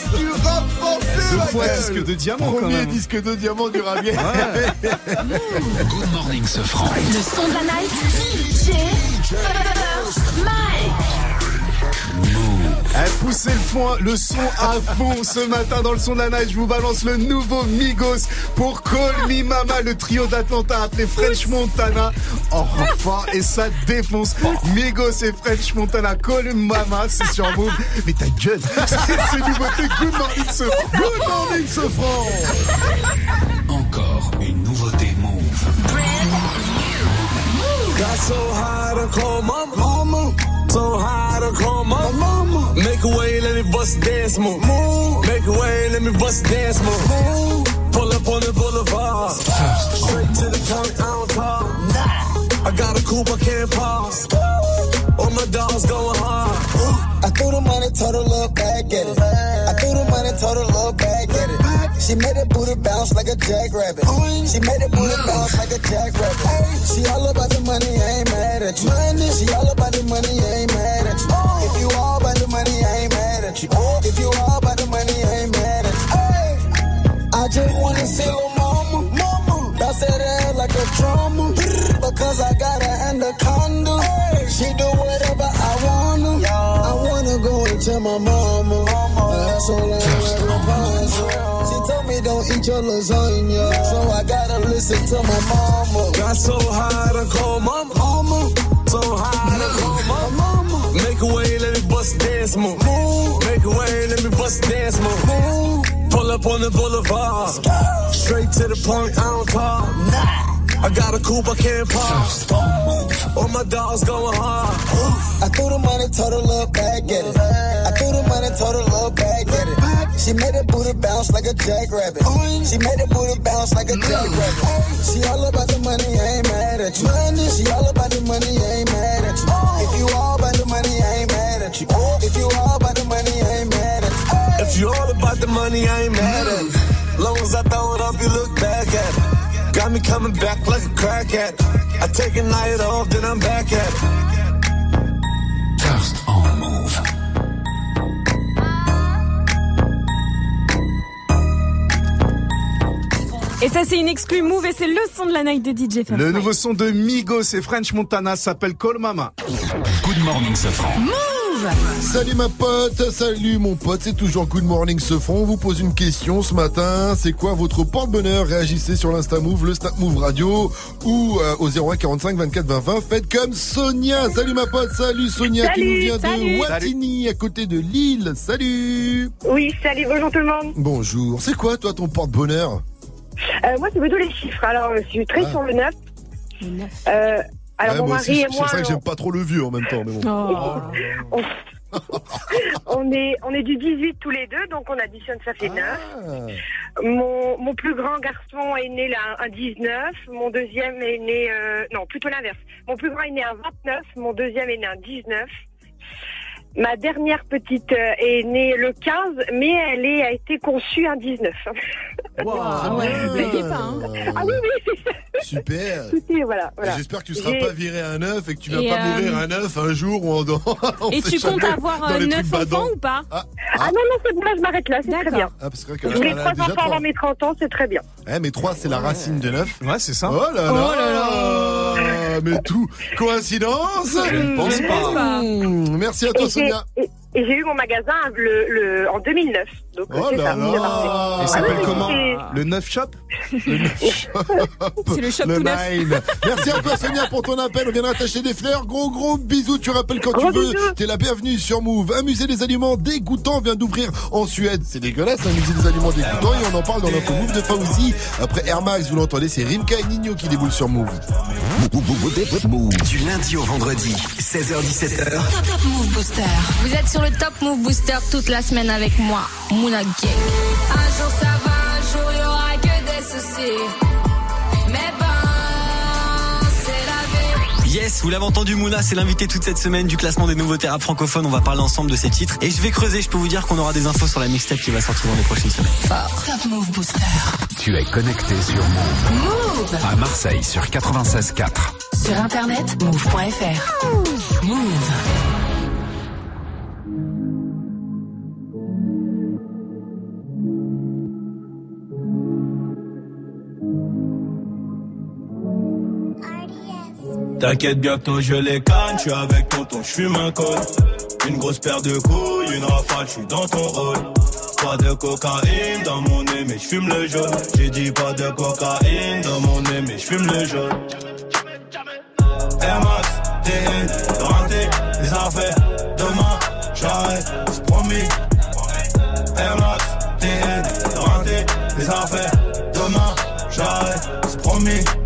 Deux fois disque de diamant quand Premier même. disque de diamant du rap Good morning, ce franc. Le son de la night. DJ Mike. Eh, poussez le, fond, le son à fond ce matin dans le son de la night. Je vous balance le nouveau Migos pour Call Me Mama, le trio d'Atlanta appelé French Montana. Oh, enfin, et ça défonce. Migos et French Montana, Call Me Mama, c'est sur Move. Mais ta gueule, c'est nouveauté. Good morning, ce Good morning, ce franc. Encore une nouveauté Move. Got so high to call. So high to call mama. mama. Make a way, let me bust dance move. Make a way, let me bust dance move. Pull up on the boulevard. Straight to the county, I don't talk. Nah. I got a coupe, I can't pause. All my dogs going hard. I threw the money, told her look back at it. I threw the money, told her look back at it. She made that booty bounce like a jackrabbit. She made that booty bounce like a jackrabbit. She all about the money, I ain't mad at you. She all about the money, I ain't mad at you. If you all about the money, I ain't mad at you. If you all about the money, I ain't mad at you. I just wanna see little mama, mama. Bounce that ass like a drummer. Because I got her anaconda. She tell my mama. That's all I ever She told me don't eat your lasagna. So I gotta listen to my mama. Got so high to call mama. mama. So high to call my mama. Make a way, let me bust a dance move. Make a way, let me bust a dance move. Pull up on the boulevard. Straight to the point, I don't talk. I got a coupe, I can't pause. All my dogs going hard. I threw the money, told her look back at it. I threw the money, told her look back at it. She made that booty bounce like a jackrabbit. She made that booty bounce like a jackrabbit. She all about the money, I ain't mad at you. She all about the money, I ain't mad at you. If you all about the money, I ain't mad at you. If you all about the money, I ain't mad at you. If you all about the money, I ain't mad at it. Long as I throw it up, you look back at it. Got me coming back like a crack at it. I take a night off, then I'm back at it. First on Move. Et ça, c'est une exclue move et c'est le son de la night de DJ First Le nouveau son de Migos et French Montana s'appelle Call Mama. Good morning, ce Salut ma pote, salut mon pote, c'est toujours Good Morning ce front. On vous pose une question ce matin. C'est quoi votre porte-bonheur? Réagissez sur l'Insta Move, le Snap Move Radio ou euh, au 01 45 24 20 20. Faites comme Sonia. Salut ma pote, salut Sonia qui nous vient salut. de Wattignies à côté de Lille. Salut. Oui, salut, bonjour tout le monde. Bonjour. C'est quoi toi ton porte-bonheur? Euh, moi, c'est plutôt les chiffres. Alors, je suis très Ah. sur le 9. Euh, alors, Ouais, mon moi mari aussi, et c'est moi. vrai que j'aime pas trop le vieux en même temps, mais bon. on, on est on est du 18 tous les deux, donc on additionne, ça fait 9. Ah. Mon, mon plus grand garçon est né là, un 19, mon deuxième est né... euh, non, plutôt l'inverse. Mon plus grand est né un 29, mon deuxième est né un 19. Ma dernière petite euh, est née le 15, mais elle est, a été conçue un 19. Ah ouais, vous blaguez pas, hein. Ah oui, oui. Super. Voilà. voilà. J'espère que tu seras J'ai- pas viré à un œuf et que tu vas Et, pas euh, mourir à un œuf un jour ou en dehors. On Et tu comptes avoir Dans euh, les neuf trucs badants. enfants ou pas Ah non, non, c'est bon, là, je m'arrête là, c'est très bien. Ah, parce que a trois déjà enfants trois. avant mes 30 ans, c'est très bien. Eh, mais 3, c'est la racine de 9. Ouais, c'est ça. Oh là là, Oh là Mais tout Coïncidence? Je ne pense pas. Merci à toi, Sonia. Et, et j'ai eu mon magasin le, le, en 2009. Donc, Oh c'est là ça, là. parfait. Il s'appelle Ah comment c'est- Le 9 shop C'est le shop Le tout neuf. Nine. Merci à toi, Sonia, pour ton appel. On viendra t'acheter des fleurs. Gros, gros bisous. Tu rappelles quand Gros tu veux. bisous. T'es la bienvenue sur Move. Un musée des aliments dégoûtants vient d'ouvrir en Suède. C'est dégueulasse, un musée des aliments dégoûtants. Et on en parle dans notre Move de Fauzi. Après Air Max, vous l'entendez, c'est Rimka et Nino qui déboulent sur Move. Du lundi au vendredi, 16h17h. Top Top Move Booster. Vous êtes sur le Top Move Booster toute la semaine avec moi, Mouna Gang. Un jour ça va, un jour il y aura que des soucis. Mais ben, c'est la vie. Yes, vous l'avez entendu, Mouna, c'est l'invité toute cette semaine du classement des nouveautés rap francophones. On va parler ensemble de ces titres. Et je vais creuser, je peux vous dire qu'on aura des infos sur la mixtape qui va sortir dans les prochaines semaines. Top Move Booster. Tu es connecté sur Move. Move. À Marseille sur 96.4. Sur internet, move.fr. Move. T'inquiète, bientôt je les canne, je avec tonton, je fume un col. Une grosse paire de couilles, une rafale, je suis dans ton rôle. Pas de cocaïne dans mon nez, mais je fume le jaune. J'ai dit pas de cocaïne dans mon nez, mais je fume le jaune. Air Max, TN, rentré, les affaires. Demain, j'arrête, c'est promis. Air Max, TN, rentré, les affaires. Demain, j'arrête, c'est promis.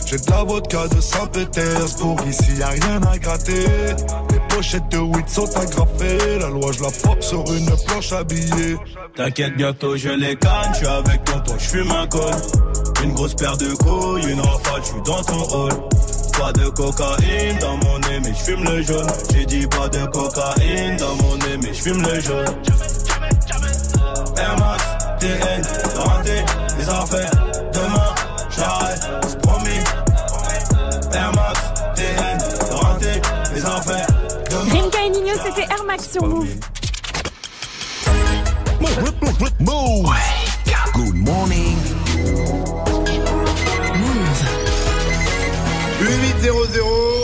J'ai de la vodka de Saint-Pétersbourg. Ici, y a rien à gratter. Les pochettes de weed sont agrafées. La loi, je la force sur une planche habillée. T'inquiète, bientôt je les canne, je avec tonton, je fume un col. Une grosse paire de couilles, une rafale, je suis dans ton hall. Pas de cocaïne dans mon nez, mais je fume le jaune. J'ai dit pas de cocaïne dans mon nez, mais je fume le jaune. Air Max, TN, les affaires. Air Max, TN, les. Rimka et Nino, c'était Air Max sur Move. Move. Good morning. Move. 8800.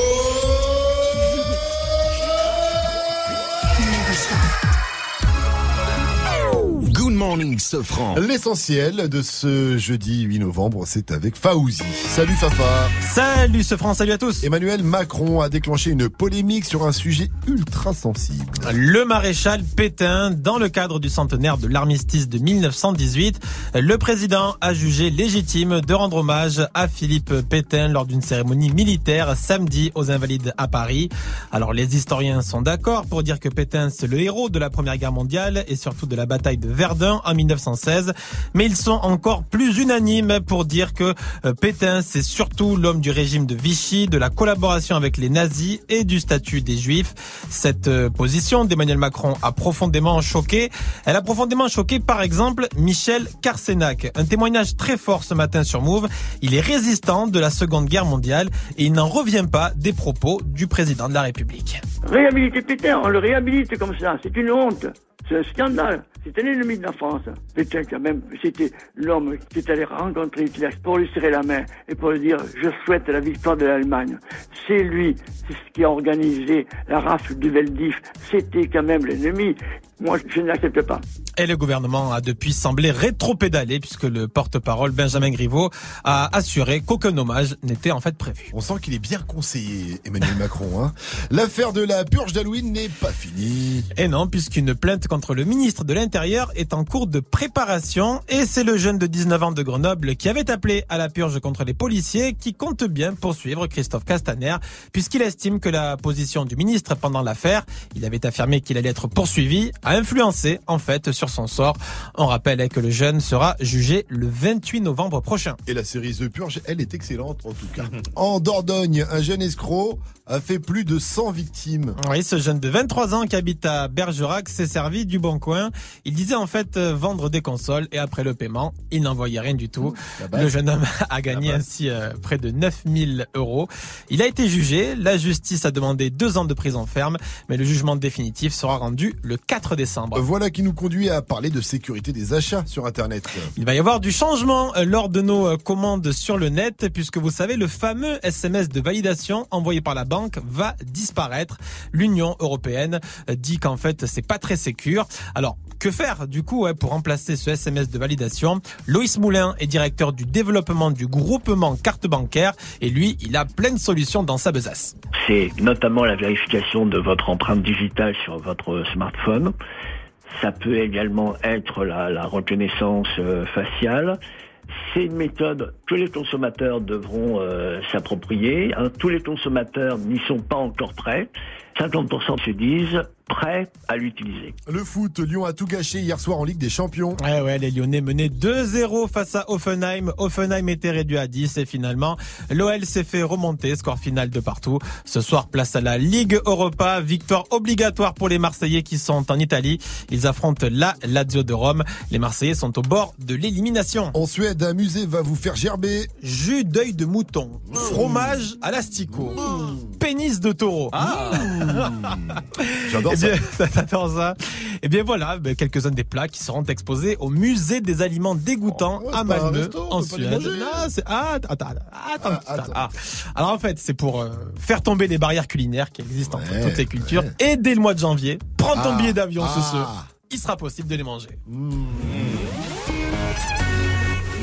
Morning, Sofran. L'essentiel de ce jeudi 8 novembre, c'est avec Faouzi. Salut Fafa. Salut ce France, salut à tous. Emmanuel Macron a déclenché une polémique sur un sujet ultra sensible. Le maréchal Pétain, dans le cadre du centenaire de l'armistice de 1918, le président a jugé légitime de rendre hommage à Philippe Pétain lors d'une cérémonie militaire samedi aux Invalides à Paris. Alors les historiens sont d'accord pour dire que Pétain c'est le héros de la Première Guerre mondiale et surtout de la bataille de Verdun en 1916, mais ils sont encore plus unanimes pour dire que euh, Pétain c'est surtout l'homme du régime de Vichy, de la collaboration avec les nazis et du statut des juifs. Cette euh, position d'Emmanuel Macron a profondément choqué. Elle a profondément choqué par exemple Michel Carsenac. Un témoignage très fort ce matin sur Move. Il est résistant de la Seconde Guerre mondiale et il n'en revient pas des propos du président de la République. Réhabiliter Pétain, on le réhabilite comme ça, c'est une honte, c'est un scandale. C'est un ennemi de la France. Pétain, quand même, c'était l'homme qui est allé rencontrer Hitler pour lui serrer la main et pour lui dire je souhaite la victoire de l'Allemagne. C'est lui, c'est ce qui a organisé la rafle du Veldiv. C'était quand même l'ennemi. Moi, je n'accepte pas. Et le gouvernement a depuis semblé rétro-pédaler puisque le porte-parole Benjamin Griveaux a assuré qu'aucun hommage n'était en fait prévu. On sent qu'il est bien conseillé, Emmanuel Macron. Hein. L'affaire de la purge d'Halloween n'est pas finie. Et non, puisqu'une plainte contre le ministre de l'Intérieur est en cours de préparation et c'est le jeune de 19 ans de Grenoble qui avait appelé à la purge contre les policiers qui compte bien poursuivre Christophe Castaner puisqu'il estime que la position du ministre pendant l'affaire, il avait affirmé qu'il allait être poursuivi, a influencé en fait sur son sort. On rappelle que le jeune sera jugé le 28 novembre prochain. Et la série The Purge, elle est excellente en tout cas. en Dordogne, un jeune escroc a fait plus de 100 victimes. Oui, ce jeune de 23 ans qui habite à Bergerac s'est servi du bon coin. Il disait en fait euh, vendre des consoles et après le paiement, il n'envoyait rien du tout. Le jeune homme a gagné ainsi euh, près de 9000 euros. Il a été jugé. La justice a demandé deux ans de prison ferme, mais le jugement définitif sera rendu le 4 décembre. Voilà qui nous conduit à parler de sécurité des achats sur Internet. Il va y avoir du changement euh, lors de nos commandes sur le net, puisque vous savez, le fameux SMS de validation envoyé par la banque va disparaître. L'Union européenne dit qu'en fait, c'est pas très sécure. Alors, que faire du coup pour remplacer ce SMS de validation? Loïs Moulin est directeur du développement du groupement carte bancaire et lui, il a plein de solutions dans sa besace. C'est notamment la vérification de votre empreinte digitale sur votre smartphone. Ça peut également être la, la reconnaissance euh, faciale. C'est une méthode que les consommateurs devront euh, s'approprier. hein. Tous les consommateurs n'y sont pas encore prêts. 50% se disent prêts à l'utiliser. Le foot, Lyon a tout gâché hier soir en Ligue des Champions. Ouais, ouais, les Lyonnais menaient 2-0 face à Offenheim. Offenheim était réduit à 10 et finalement, l'OL s'est fait remonter, score final de partout. Ce soir, place à la Ligue Europa, victoire obligatoire pour les Marseillais qui sont en Italie. Ils affrontent la Lazio de Rome. Les Marseillais sont au bord de l'élimination. En Suède, un musée va vous faire gerber. Jus d'œil de mouton, fromage à l'asticot, pénis de taureau. J'adore Eh bien, t'adores ça. Et bien voilà, ben, quelques-uns des plats qui seront exposés au musée des aliments dégoûtants à Oh, un Malmö, resto, en Suède. c'est- ah, attends, attends, attends. Ah. Alors en fait, c'est pour euh, faire tomber les barrières culinaires qui existent entre toutes les cultures. Et dès le mois de janvier, prends ton Ah. billet d'avion ce ce. Ah. Il sera possible de les manger.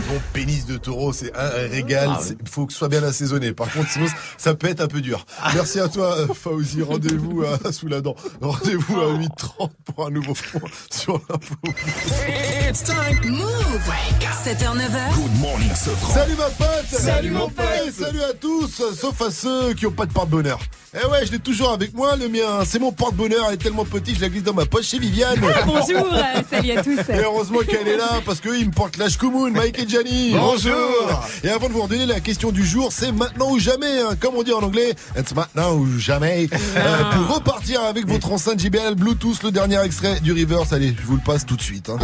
Bon, pénis de taureau, c'est un régal. Ah oui. Il faut que ce soit bien assaisonné. Par contre, sinon, ça peut être un peu dur. Merci à toi, euh, Fauzi. Rendez-vous à sous la dent. Rendez-vous à 8h30 pour un nouveau point sur l'info. It's time. Move. 7h, 9h. Good morning. Salut ma pote Salut, mon pote. Salut à tous, sauf à ceux qui ont pas de porte-bonheur. Eh ouais, je l'ai toujours avec moi, le mien. C'est mon porte-bonheur, elle est tellement petit, je la glisse dans ma poche chez Viviane. Bonjour, euh, salut à tous. Et heureusement qu'elle est là, parce qu'eux, ils me portent l'âge Koumoun, Mike et Gianni. Bonjour. Et avant de vous redonner la question du jour, c'est maintenant ou jamais, hein, comme on dit en anglais. It's maintenant ou jamais. Euh, pour repartir avec votre enceinte JBL Bluetooth, le dernier extrait du Reverse. Allez, je vous le passe tout de suite. hein.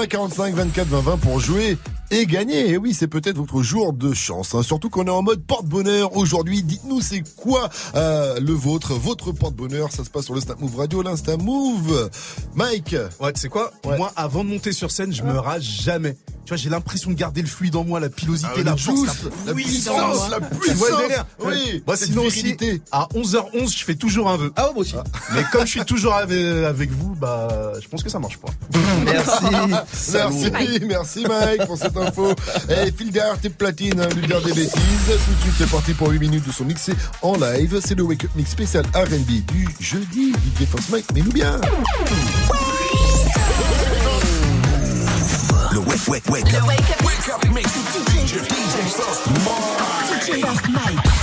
01 45 24 20 20 pour jouer et gagner. Et oui, c'est peut-être votre jour de chance. hein. Surtout qu'on est en mode porte-bonheur aujourd'hui. Dites-nous c'est quoi euh, le vôtre, votre porte-bonheur? Ça se passe sur le Snap Move Radio, l'Insta Move. Mike. Ouais, tu sais quoi? Moi, avant de monter sur scène, je me rase jamais. Tu vois, j'ai l'impression de garder le fluide en moi, la pilosité, Ah, la force, juice, la puissance, la puissance. Oui, Moi, sinon aussi, à 11h11, je fais toujours un vœu. Ah, moi aussi. Mais comme je suis toujours avec, avec vous, bah, je pense que ça marche pas. Merci. Merci, merci Mike pour cette info. Et file derrière tes platines, hein, lui dire des bêtises. Tout de suite, c'est parti pour 8 minutes de son mixé en live. C'est le Wake Up Mix spécial R&B du jeudi. DJ Force Mike, mais nous bien. Le wake, wake, wake up. Wake up mix DJ, Mike.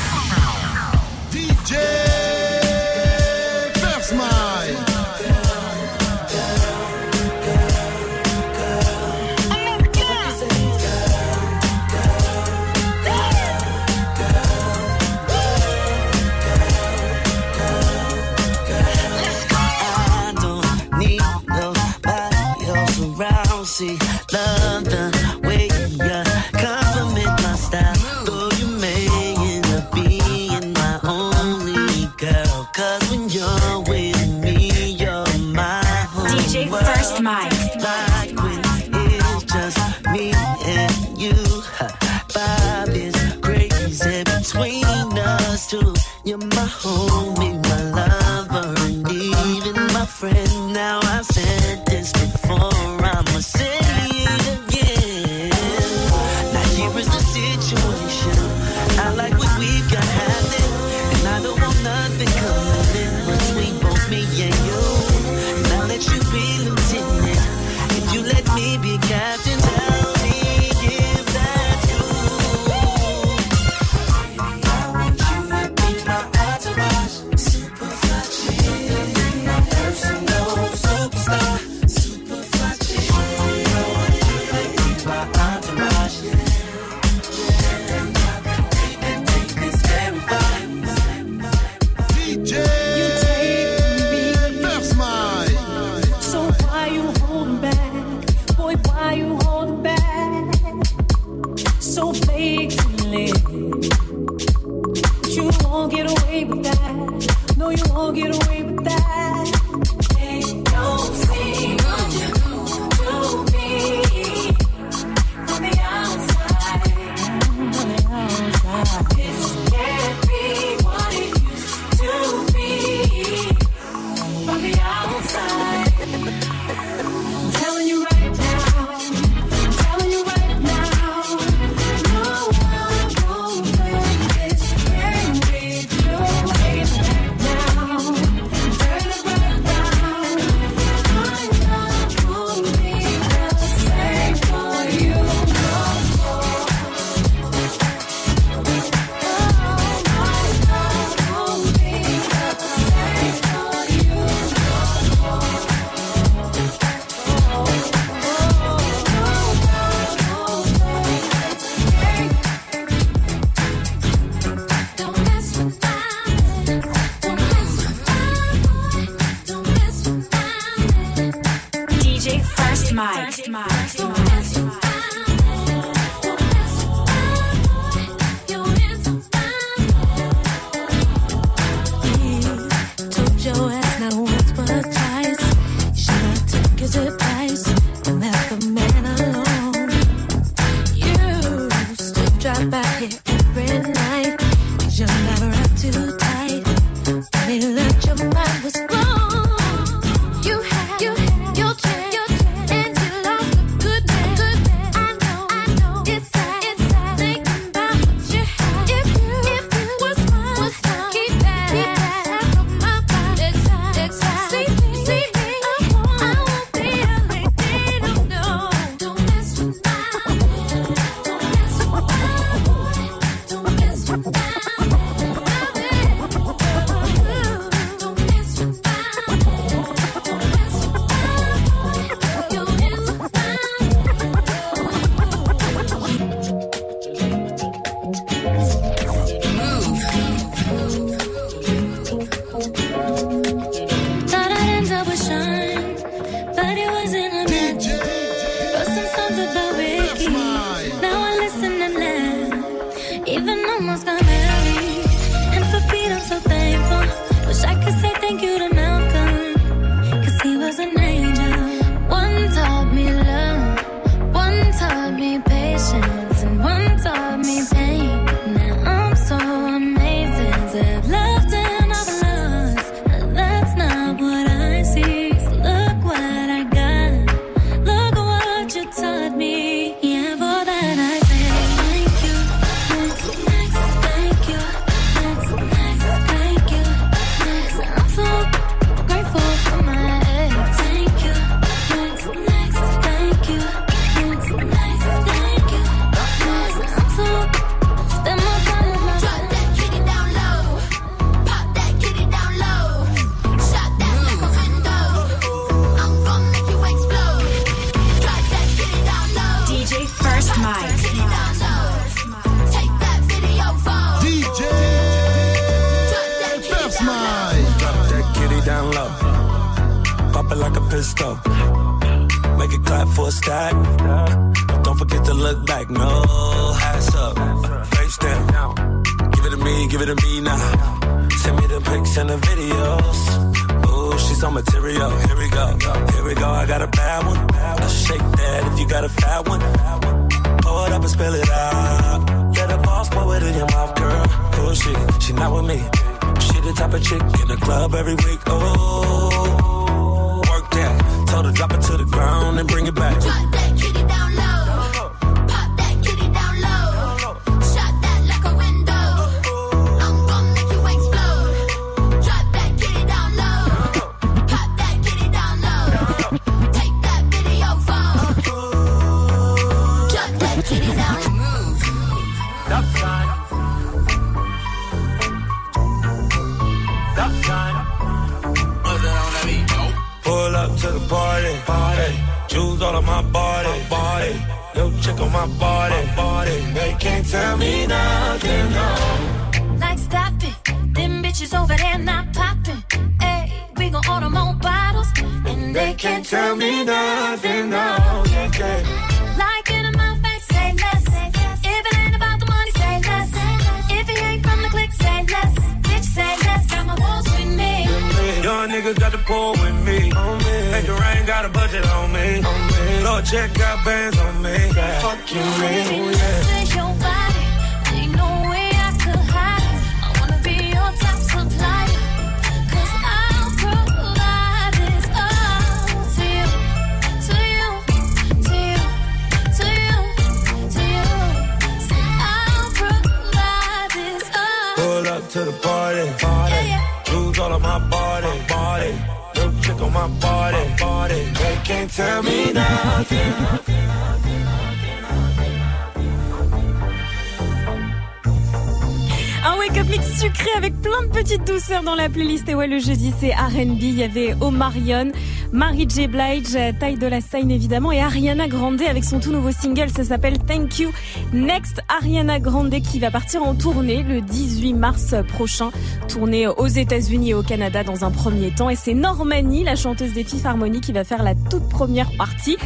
La. Et ouais, le jeudi, c'est R&B. Il y avait Omarion, Mary J. Blige, Ty Dolla Sign évidemment, et Ariana Grande avec son tout nouveau single. Ça s'appelle Thank You. Next, Ariana Grande qui va partir en tournée le 18 mars prochain. Tournée aux États-Unis et au Canada dans un premier temps. Et c'est Normani, la chanteuse des Fifth Harmony, qui va faire la toute première partie.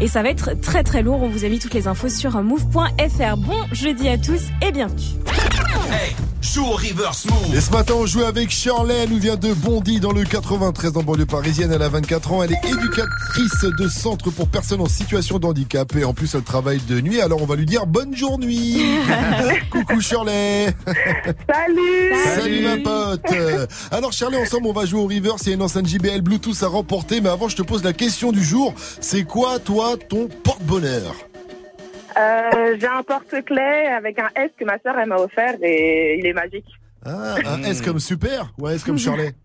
Et ça va être très très lourd. On vous a mis toutes les infos sur move.fr. Bon jeudi à tous et bienvenue. Joue au reverse move. Et ce matin, on joue avec Shirley. Elle nous vient de Bondy, dans le 93, en banlieue parisienne. Elle a 24 ans. Elle est éducatrice de centre pour personnes en situation de handicap. Et en plus, elle travaille de nuit. Alors, on va lui dire bonne journée. Coucou Shirley. Salut. Salut ma pote. Alors Shirley, ensemble, on va jouer au reverse. Il y a une enceinte JBL Bluetooth à remporter. Mais avant, je te pose la question du jour. C'est quoi, toi, ton porte-bonheur? Euh, j'ai un porte-clés avec un S que ma sœur elle m'a offert et il est magique. Ah, un S comme super ou un S comme Shirley?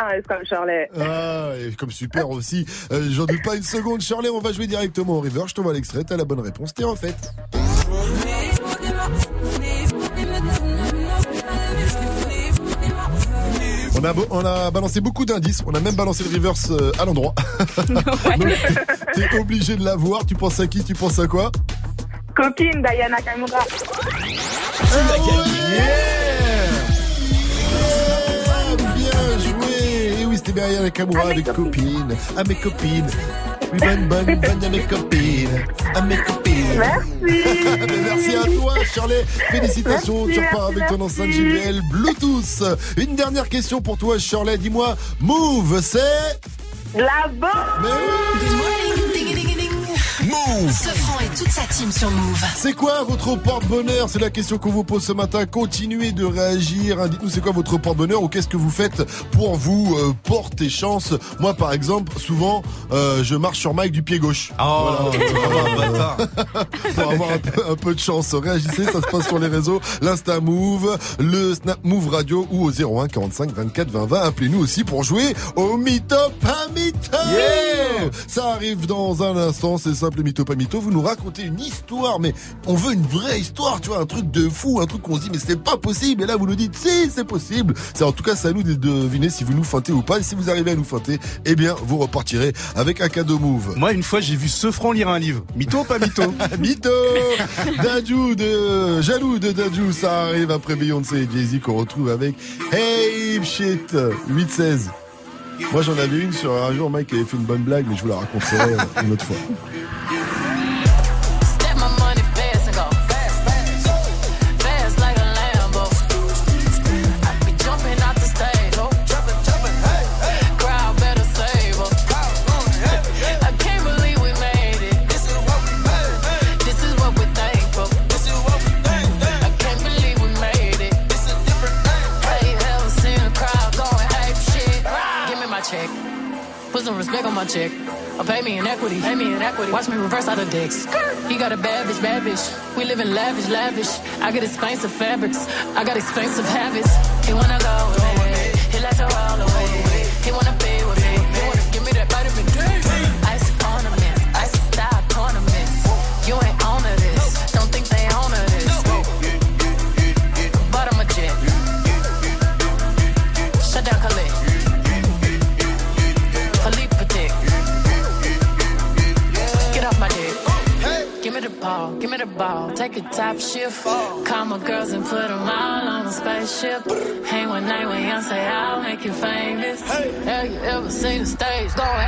Un S comme Charlet. Ah, et comme super aussi. Euh, J'en doute pas une seconde, Shirley. On va jouer directement au river. Je t'envoie l'extrait. T'as la bonne réponse. T'es en fait. On a, on a balancé beaucoup d'indices. On a même balancé le reverse euh, à l'endroit. Donc, T'es obligé de l'avoir. Tu penses à qui? Tu penses à quoi? Copine Diana Kamura. Bien joué Et oui, c'était la Kamura avec copines. À mes copines. Oui, bonne, bonne, bonne à mes copines. À mes copines. Merci. Merci à toi, Charlie. Félicitations. Merci, tu repars avec ton merci. enceinte JBL Bluetooth. Une dernière question pour toi, Shirley. Dis-moi, Move, c'est. La bombe Move Sofran et toute sa team sur Move. C'est quoi votre porte-bonheur? C'est la question qu'on vous pose ce matin. Continuez de réagir. hein. Dites-nous c'est quoi votre porte-bonheur ou qu'est-ce que vous faites pour vous euh, porter chance. Moi, par exemple, souvent, euh, je marche sur Mike du pied gauche. Oh, Voilà. pour avoir un peu, un peu de chance. Réagissez, ça se passe sur les réseaux. L'Insta Move, le Snap Move Radio ou au 01 45 24 20 20. Appelez-nous aussi pour jouer au Mytho pas Mytho. Ça arrive dans un instant, c'est simple Mytho pas Mytho. Vous nous racontez une histoire, mais on veut une vraie histoire, tu vois, un truc de fou, un truc qu'on se dit mais c'est pas possible. Et là vous nous dites si c'est possible. C'est en tout cas c'est à nous de deviner si vous nous feintez ou pas. Et si vous arrivez à nous feinter, eh bien vous repartirez avec un cadeau Move. Moi, une fois, j'ai vu Sefran lire un livre. Mytho ou pas mytho Mytho Dadju de Jaloux de Dadju, ça arrive après Beyoncé et Jay-Z qu'on retrouve avec Hey Shit 8-16. Moi j'en avais une sur un jour Mike avait fait une bonne blague mais je vous la raconterai euh, une autre fois. My check. Or pay me in equity. Pay me in equity. Watch me reverse out of dicks. He got a bad bitch, bad bitch. We live in lavish, lavish. I got expensive fabrics. I got expensive habits. He wanna go me. He like to roll away. He wanna ball, give me the ball. Take a top shift. Call my girls and put them all on a spaceship. Hang one night with Beyonce, I'll make you famous. Have you ever seen the stage ape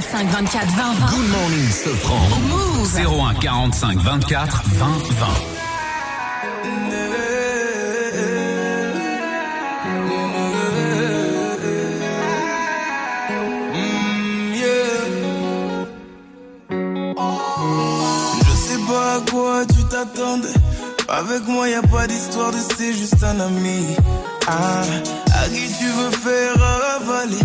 45 24 20 20. Good morning, Sofran. Move. 01 45 24 20 20. Je sais pas à quoi tu t'attendais. Avec moi, y a pas d'histoire de c'est juste un ami. Ah, à qui tu veux faire avaler.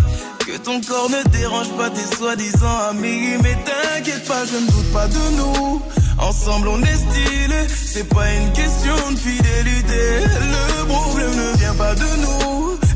Que ton corps ne dérange pas tes soi-disant amis. Mais t'inquiète pas, je ne doute pas de nous. Ensemble, on est stylé. C'est pas une question de fidélité. Le problème ne vient pas de nous.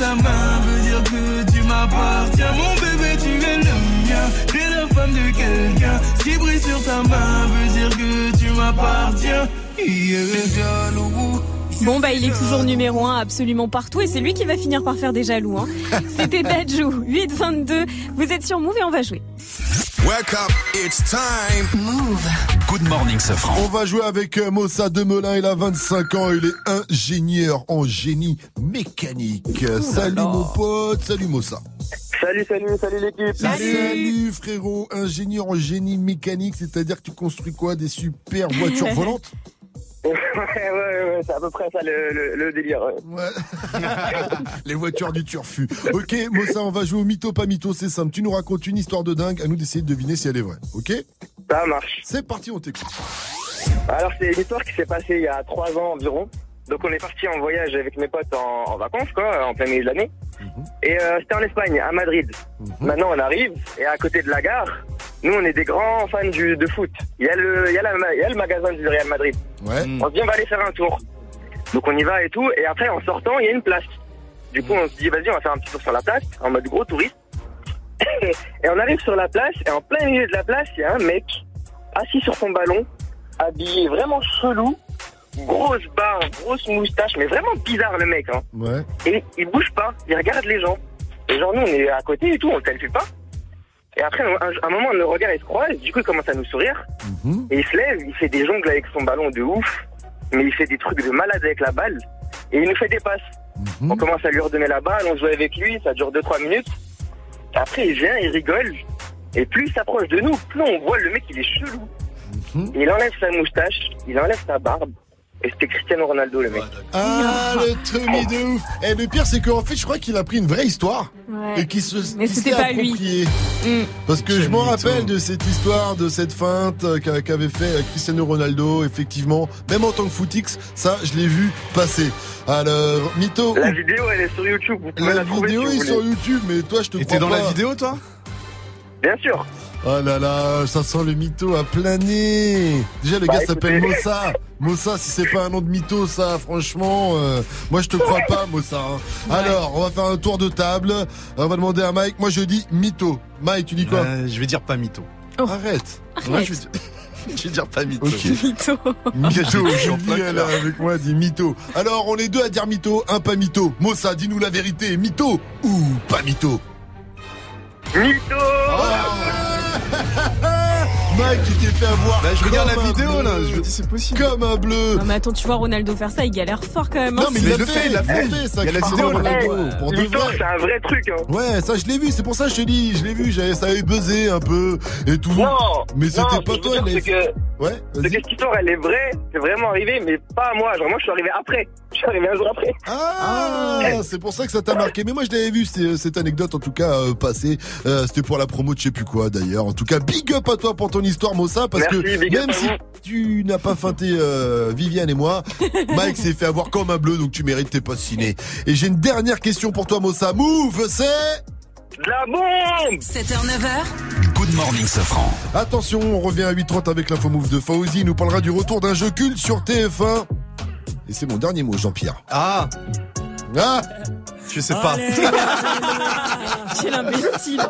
Ta main veut dire que tu m'appartiens. Mon bébé, tu es le mien. T'es la femme de quelqu'un. Ce qui brille sur ta main veut dire que tu m'appartiens. Il est jaloux. Bon bah il est toujours numéro 1 absolument partout et c'est lui qui va finir par faire des jaloux. Hein. C'était Dajou, 822. Vous êtes sur Move et on va jouer. Wake up, it's time. Move. Good morning, Safran. On va jouer avec euh, Mossa Demelin, il a 25 ans, il est ingénieur en génie mécanique. salut mon pote, salut Mossa. Salut, salut, salut l'équipe. Salut frérot, ingénieur en génie mécanique, c'est-à-dire que tu construis quoi? Des super voitures volantes? ouais, ouais, ouais, c'est à peu près ça le, le, le délire. ouais. Les voitures du turfu. Ok, Mossa, on va jouer au mytho, pas mytho, c'est simple. Tu nous racontes une histoire de dingue, à nous d'essayer de deviner si elle est vraie. Ok? Ça marche. C'est parti, on t'écoute. Alors, c'est une histoire qui s'est passée il y a trois ans environ. Donc, on est parti en voyage avec mes potes en, en vacances, quoi, en plein milieu de l'année. Et euh, c'était en Espagne, à Madrid. Maintenant, on arrive, et à côté de la gare, nous, on est des grands fans du, de foot. Il y, a le, il, y a la- il y a le magasin du Real Madrid. Ouais. On se dit, on va aller faire un tour. Donc, on y va et tout. Et après, en sortant, il y a une place. Du coup, on se dit, vas-y, on va faire un petit tour sur la place, en mode gros touriste. et on arrive sur la place, et en plein milieu de la place, il y a un mec assis sur son ballon, habillé vraiment chelou, grosse barbe, grosse moustache, mais vraiment bizarre le mec. Hein. Ouais. Et il bouge pas, il regarde les gens. Et genre, nous, on est à côté et tout, on le calcule pas. Et après, un, un moment, le regard, il se croise, du coup, il commence à nous sourire. Et il se lève, il fait des jongles avec son ballon de ouf, mais il fait des trucs de malade avec la balle. Et il nous fait des passes. On commence à lui redonner la balle, on joue avec lui, ça dure 2-3 minutes. Après, il vient, il rigole. Et plus il s'approche de nous, plus on voit le mec, il est chelou. Il enlève sa moustache, il enlève sa barbe. Et c'était Cristiano Ronaldo, le mec. Ah, le Tommy de ouf. Et le pire, c'est qu'en fait, je crois qu'il a pris une vraie histoire. Ouais. Et qu'il se Mais c'était s'est pas lui. approprié. Mm. Parce que je m'en rappelle de cette histoire, de cette feinte euh, qu'a- qu'avait fait euh, Cristiano Ronaldo, effectivement. Même en tant que footix, ça, je l'ai vu passer. Alors, Mito. La vidéo, elle est sur YouTube. Vous pouvez La la, trouver vidéo vous est sur. YouTube, mais toi, je te Et crois t'es dans la vidéo, toi? Bien sûr. Oh là là, ça sent le mytho à planer. Déjà, le Bah, gars s'appelle écoutez. Mossa. Mossa, si c'est pas un nom de mytho, ça, franchement, euh, moi je te crois pas, Mossa. hein. Alors, on va faire un tour de table. On va demander à Mike. Moi, je dis mytho. Mike, tu dis quoi? Euh, Je vais dire pas mytho. Arrête. Moi, je vais dire, je vais dire pas mytho. Ok. Mytho. Mytho, Je suis en plein elle avec moi, dit mytho. Alors, on est deux à dire mytho, un pas mytho. Mossa, dis-nous la vérité, mytho ou pas mytho? Mytho Mike, tu t'es fait avoir. Bah, je regarde la vidéo, bleu. là. Je me dis, c'est possible. Comme un bleu. Non mais attends, tu vois Ronaldo faire ça, il galère fort quand même. hein. Non, mais il l'a fait, fait, il l'a fait. fait, ça, Il y a la vidéo, là. Ronaldo, pour de vrai. c'est un vrai truc. Hein. Ouais, ça je l'ai vu, c'est pour ça que je te dis, je l'ai vu, j'avais- ça avait buzzé un peu et tout. Non mais c'était pas toi, il Ouais, cette histoire, elle est vraie, c'est vraiment arrivé, mais pas à moi. Genre, moi, je suis arrivé après. Je suis arrivé un jour après. Ah, c'est pour ça que ça t'a marqué. Mais moi je l'avais vu c'est- cette anecdote en tout cas euh, passée. Euh, C'était pour la promo de je sais plus quoi d'ailleurs. En tout cas, big up à toi pour ton histoire, Mossa, parce Merci, que même si tu n'as pas feinté euh, Viviane et moi, Mike s'est fait avoir comme un bleu, donc tu mérites tes postes ciné. Et j'ai une dernière question pour toi, Mossa. Move, c'est De la bombe 7h, 9h, Good morning, Safran. Attention, on revient à 8h30 avec l'info move de Fauzi. Il nous parlera du retour d'un jeu culte sur TF1. Et c'est mon dernier mot, Jean-Pierre. Ah, Ah je sais pas. Quel imbécile.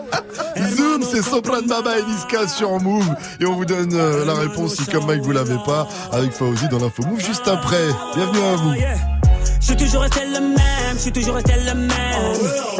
Zoom, c'est Soprano Baba et Niska sur Move. Et on vous donne euh, la réponse si comme Mike vous l'avez pas, avec Fauzi dans l'info Move juste après. Bienvenue à vous. Je suis toujours resté le même, je suis toujours resté le même.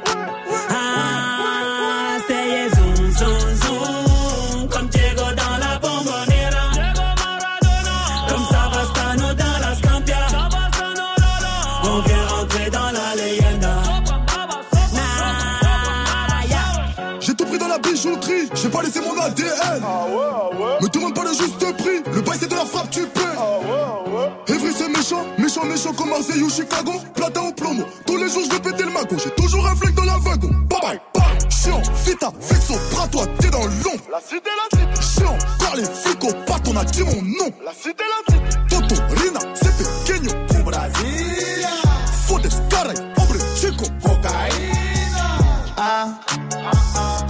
Pas laissé mon ADN. Me demande pas le juste prix, le bail c'est de la frappe, tu paies. Evry c'est méchant, méchant, méchant comme Marseille ou Chicago. Platin ou plomo, tous les jours je vais péter le mago. J'ai toujours un flingue dans la wagon. Bye bye, bye. Chiant, vita, vexo, bras toi, t'es dans l'ombre. La cité, la cité. Chiant, car les flics au pat, on a dit mon nom. La cité, la cité. Toto, Rina, c'est pequeño. Au Brasilia. Fodes, caray, hombre, chico. Cocaïna. Ah,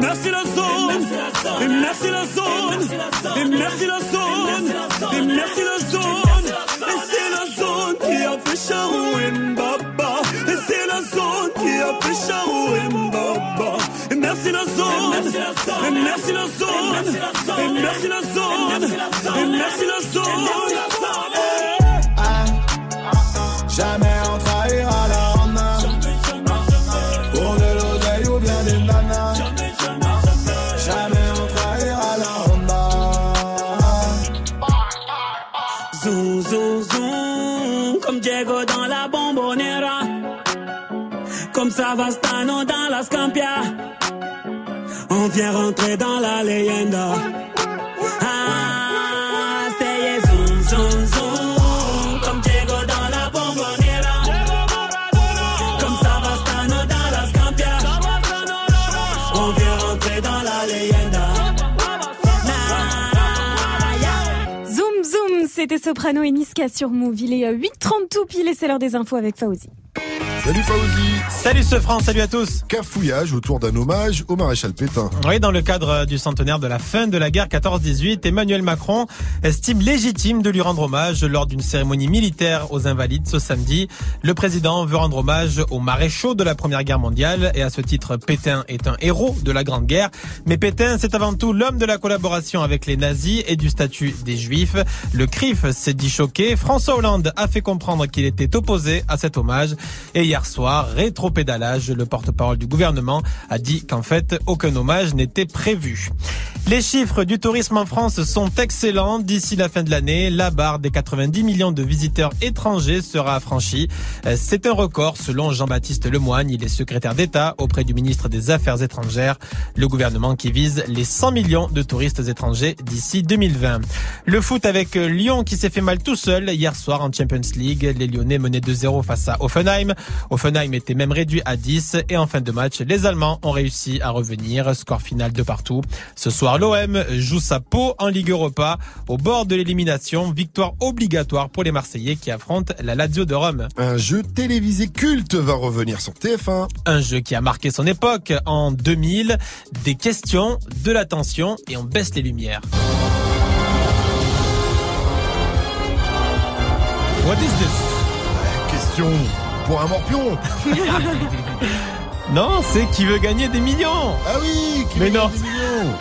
Merci la zone. Et merci la zone. Et merci la zone. Et merci la zone. Et c'est la zone qui a fait Charou et Mbaba. Et c'est la zone qui a fait Charou et Mbaba. Et merci la zone. Et merci la zone. Et merci la zone. Et merci la zone. Jamais Savastano dans la Scampia. On vient rentrer dans la leyenda. Ah, c'est zoom, zoom, zoom, comme Diego dans la bombonera. Comme Savastano dans la Scampia. On vient rentrer dans la leyenda. Zoom zoom, c'était Soprano et Niska sur Move. Il est euh, 8h30 tout pile et c'est l'heure des infos avec Fauzi. Salut Fauzi Salut ce franc, salut à tous Cafouillage autour d'un hommage au maréchal Pétain. Oui, dans le cadre du centenaire de la fin de la guerre 14-18, Emmanuel Macron estime légitime de lui rendre hommage lors d'une cérémonie militaire aux Invalides ce samedi. Le président veut rendre hommage aux maréchaux de la Première Guerre mondiale et à ce titre, Pétain est un héros de la Grande Guerre. Mais Pétain, c'est avant tout l'homme de la collaboration avec les nazis et du statut des Juifs. Le CRIF s'est dit choqué. François Hollande a fait comprendre qu'il était opposé à cet hommage. Et hier soir, rétro-pédalage, le porte-parole du gouvernement a dit qu'en fait, aucun hommage n'était prévu. Les chiffres du tourisme en France sont excellents. D'ici la fin de l'année, la barre des 90 millions de visiteurs étrangers sera franchie. Euh, C'est un record selon Jean-Baptiste Lemoyne. Il est secrétaire d'État auprès du ministre des Affaires étrangères. Le gouvernement qui vise les 100 millions de touristes étrangers d'ici 2020. Le foot avec Lyon qui s'est fait mal tout seul hier soir en Champions League. Les Lyonnais menaient 2-0 face à Offenheim. Offenheim était même réduit à 10 et en fin de match, les Allemands ont réussi à revenir. Score final de partout. Ce soir, l'OM joue sa peau en Ligue Europa au bord de l'élimination. Victoire obligatoire pour les Marseillais qui affrontent la Lazio de Rome. Un jeu télévisé culte va revenir sur TF1. Un jeu qui a marqué son époque en 2000. Des questions, de l'attention et on baisse les lumières. What is this? Question pour un morpion. Non, c'est qui veut gagner des millions. Ah oui, qui Mais veut non. gagner des millions.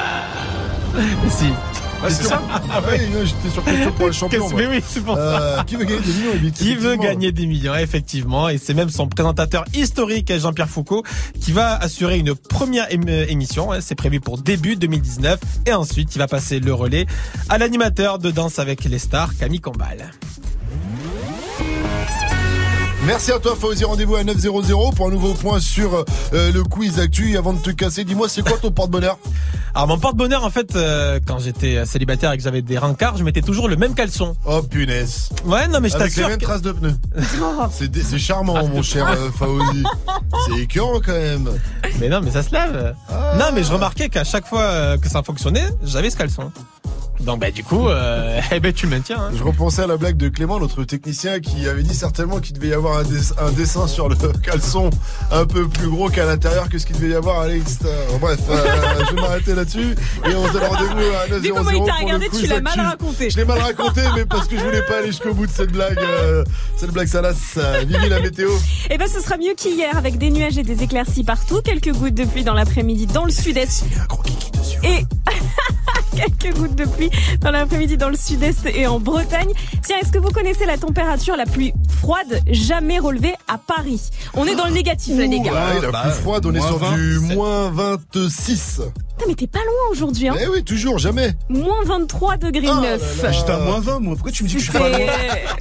Mais si. Ouais, c'est ça. Ah ouais, j'étais sur question pour le champion. Qu'est-ce- moi. Mais oui, c'est pour Euh, ça. Qui veut gagner des millions Qui veut Effectivement. gagner des millions, effectivement. Et c'est même son présentateur historique, Jean-Pierre Foucault, qui va assurer une première ém- émission. C'est prévu pour début 2019. Et ensuite, il va passer le relais à l'animateur de Danse avec les stars, Camille Combal. Merci à toi Fauzi, rendez-vous à 900 pour un nouveau point sur euh, le quiz actu. Et avant de te casser, dis-moi c'est quoi ton porte-bonheur? Alors mon porte-bonheur, en fait, euh, quand j'étais célibataire et que j'avais des rencarts, je mettais toujours le même caleçon. Oh punaise. Ouais, non mais je Avec les t'assure. mêmes que- traces de pneus. C'est charmant Ah, mon cher euh, Fauzi. C'est écœurant quand même. Mais non, mais ça se lève. Non, mais je remarquais qu'à chaque fois euh, que ça fonctionnait, j'avais ce caleçon. Donc bah du coup, euh, eh ben tu le maintiens. hein. Je repensais à la blague de Clément, notre technicien, qui avait dit certainement qu'il devait y avoir un, dess- un dessin sur le caleçon un peu plus gros qu'à l'intérieur que ce qu'il devait y avoir à l'extérieur. Bref, euh, je vais m'arrêter là-dessus et on se donne rendez-vous à 900 Vu comment il t'a regardé, tu l'as mal raconté. Je l'ai mal raconté, mais parce que je voulais pas aller jusqu'au bout de cette blague, euh, cette blague salace. Euh, Vivi la météo. Eh ben, ce sera mieux qu'hier avec des nuages et des éclaircies partout. Quelques gouttes de pluie dans l'après-midi dans le sud-est. Et quelques gouttes de pluie dans l'après-midi dans le sud-est et en Bretagne. Tiens, est-ce que vous connaissez la température la plus froide jamais relevée à Paris? On est dans le négatif, là, les gars. Ouais, la bah, plus froide, on est sur 20, du moins 26. Putain, mais t'es pas loin aujourd'hui, hein Eh oui, toujours, jamais. Moins 23 degrés Oh 9. là là. J'étais à moins 20, moi. Pourquoi tu me dis que je suis pas loin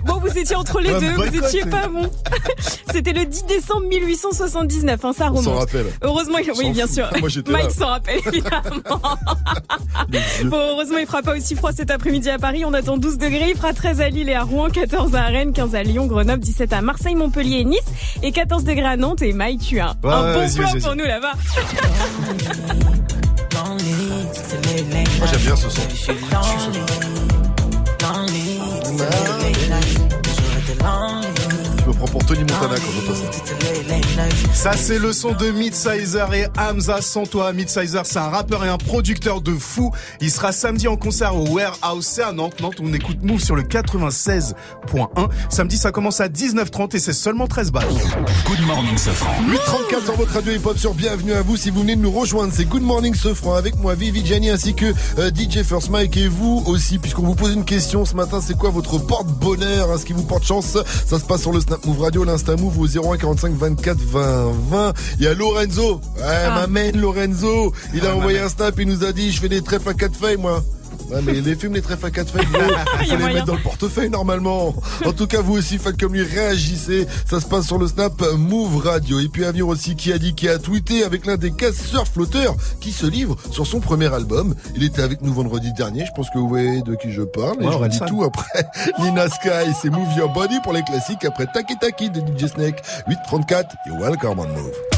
Bon, vous étiez entre les Ouais, deux, vous étiez pas bon. C'était le 10 décembre 1879, hein, ça On s'en remonte. rappelle. Heureusement, oui, bien sûr. Moi, j'étais Mike là. s'en rappelle, évidemment. bon, heureusement, il fera pas aussi froid cet après-midi à Paris. On attend 12 degrés. Il fera 13 à Lille et à Rouen, 14 à Rennes, 15 à Lyon, Grenoble, 17 à Marseille, Montpellier et Nice, et 14 degrés à Nantes. Et Mike, tu as Ouais, un bon plan pour nous là-bas. Moi, j'aime bien ce son. Je me prends pour Tony Montana quand j'entends ça. Ça, c'est le son de Midsizer et Hamza sans toi. Midsizer, c'est un rappeur et un producteur de fou. Il sera samedi en concert au Warehouse. C'est à Nantes. Nantes, on écoute Move sur le 96.1. Samedi, ça commence à 19h30 et c'est seulement 13 balles. Good morning, Safran. 834 sur votre radio hip-hop sur Bienvenue à vous si vous venez de nous rejoindre. C'est Good Morning Sofran avec moi, Vivi Gianni ainsi que euh, DJ First Mike et vous aussi puisqu'on vous pose une question ce matin. C'est quoi votre porte-bonheur hein, Ce qui vous porte chance? Ça se passe sur le Snap Move Radio, l'Insta Move au 01 45 24 20 20. Il y a Lorenzo. Ouais, ma main Lorenzo. Il a envoyé un snap, il nous a dit je fais des trèfles à quatre feuilles moi. Ouais, mais les films, les trèfles à quatre feuilles, Il faut les moyen. mettre dans le portefeuille normalement. En tout cas, vous aussi, faites comme lui, réagissez. Ça se passe sur le snap Move Radio. Et puis à venir aussi, qui a dit, qui a tweeté avec l'un des casseurs flotteurs qui se livre sur son premier album. Il était avec nous vendredi dernier. Je pense que vous voyez de qui je parle. Et Ouais, je vous dis Orelsan. tout après. Nina Sky, c'est Move Your Body pour les classiques. Après Taki Taki de DJ Snake. 834, you're welcome on Move.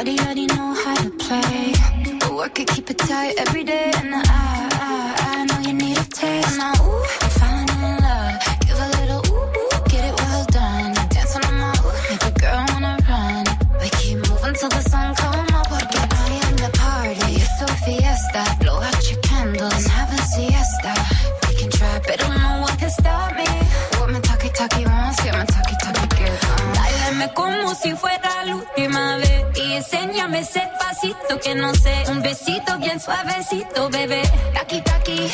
Already, already know how to play. The work could keep it tight every day, and I. no sé. Un besito bien suavecito, oh bebé. Taki, taki.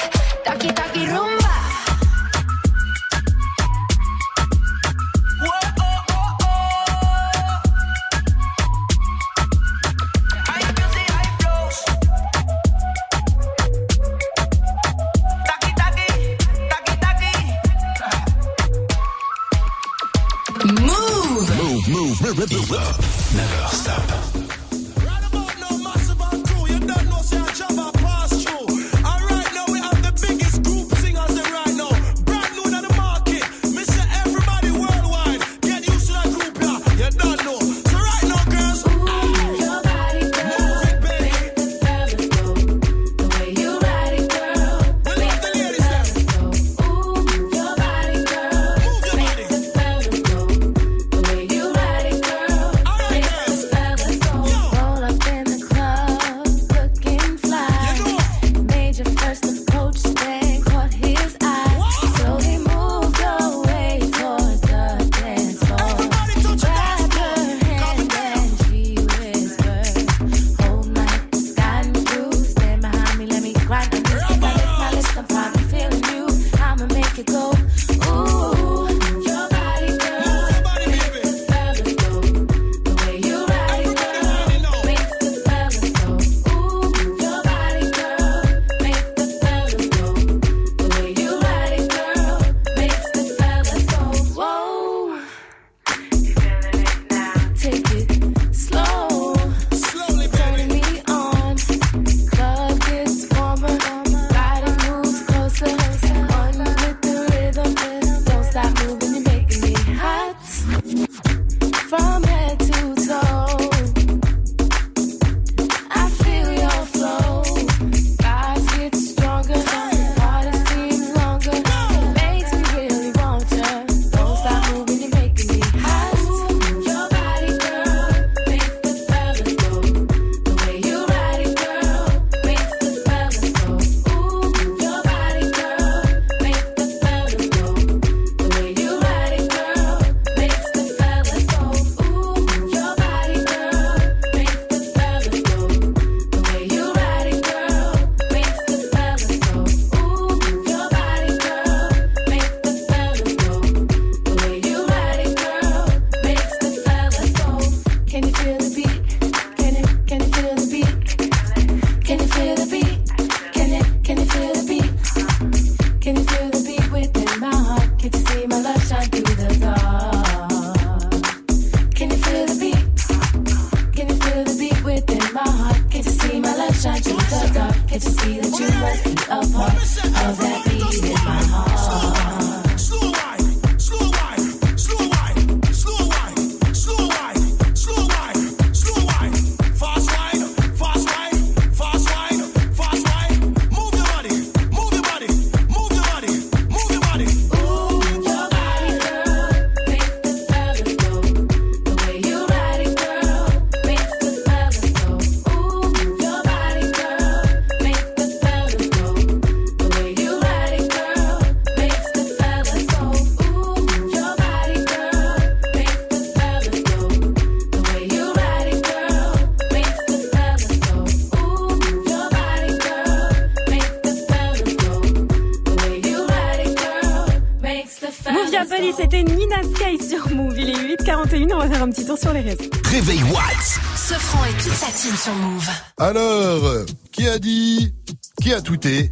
Sur les réseaux. Réveil Watts. Sofran et toute sa team sur Move. Alors, qui a dit Qui a tweeté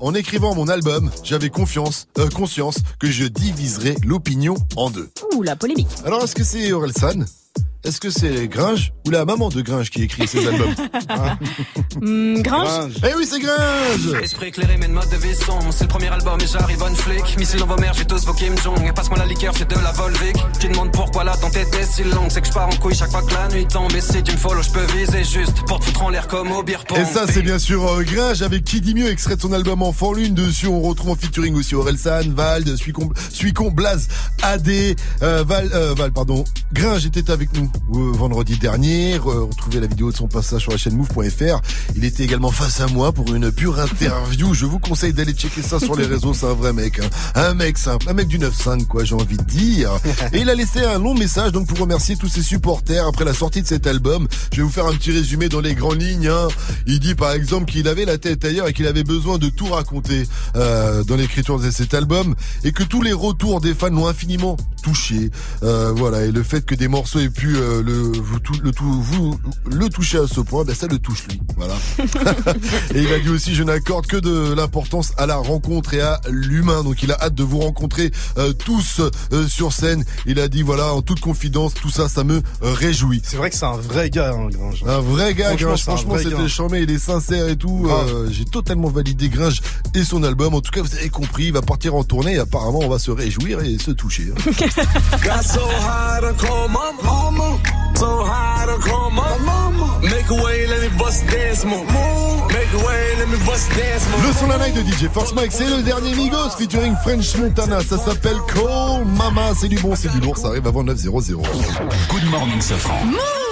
En écrivant mon album, j'avais confiance, euh, conscience que je diviserais l'opinion en deux. Ouh, la polémique. Alors, est-ce que c'est Orelsan? Est-ce que c'est Gringe ou la maman de Gringe qui écrit ses albums Hein Hum, Gringe. Eh oui, c'est Gringe Esprit éclairé, mais de mode de vie sombre. C'est le premier album et j'arrive on flic. Missile dans vos mères, j'ai tous vos Kim Jong. Et passe-moi la liqueur, j'ai de la Volvic. Tu demandes pourquoi l'attente était si longue. C'est que je pars en couille chaque fois que la nuit tombe. Et si tu me follow, je peux viser juste pour te foutre en l'air comme au beer pong. Et ça, c'est bien sûr euh, Gringe avec qui dit mieux, extrait de son album Enfant Lune. Dessus, on retrouve en featuring aussi Orelsan, Vald, Suicon, Suicon Blaze, AD, euh, Val, euh, Val, pardon. Gringe était avec nous vendredi dernier. Re- Retrouvez la vidéo de son passage sur la chaîne move.fr. Il était également face à moi pour une pure interview. Je vous conseille d'aller checker ça sur les réseaux. C'est un vrai mec. hein. Un mec simple. Un mec du 9-5, quoi, j'ai envie de dire. Et il a laissé un long message donc pour remercier tous ses supporters après la sortie de cet album. Je vais vous faire un petit résumé dans les grandes lignes. hein. Il dit par exemple qu'il avait la tête ailleurs et qu'il avait besoin de tout raconter euh, dans l'écriture de cet album et que tous les retours des fans l'ont infiniment touché. Euh, voilà et le fait que des morceaux aient pu euh, le vous le tout vous le toucher à ce point, ben ça le touche lui. Voilà. et il a dit aussi je n'accorde que de l'importance à la rencontre et à l'humain. Donc il a hâte de vous rencontrer euh, tous euh, sur scène. Il a dit voilà en toute confidence tout ça ça me euh, réjouit. C'est vrai que c'est un vrai gars, hein, Gringe. Un vrai gars, Franchement, Gringe. Franchement, c'était charmé, il est sincère et tout. Euh, J'ai totalement validé Gringe et son album. En tout cas, vous avez compris, il va partir en tournée et apparemment, on va se réjouir et se toucher. hein. So high to my mama. Make a way, let me bust dance move. Make a way, let me bust dance move. Le son la night de DJ Force Mike, c'est le dernier Migos featuring French Montana. Ça s'appelle Call Mama. C'est du bon, c'est du lourd. Ça arrive avant 9.00. Good morning, Sofran.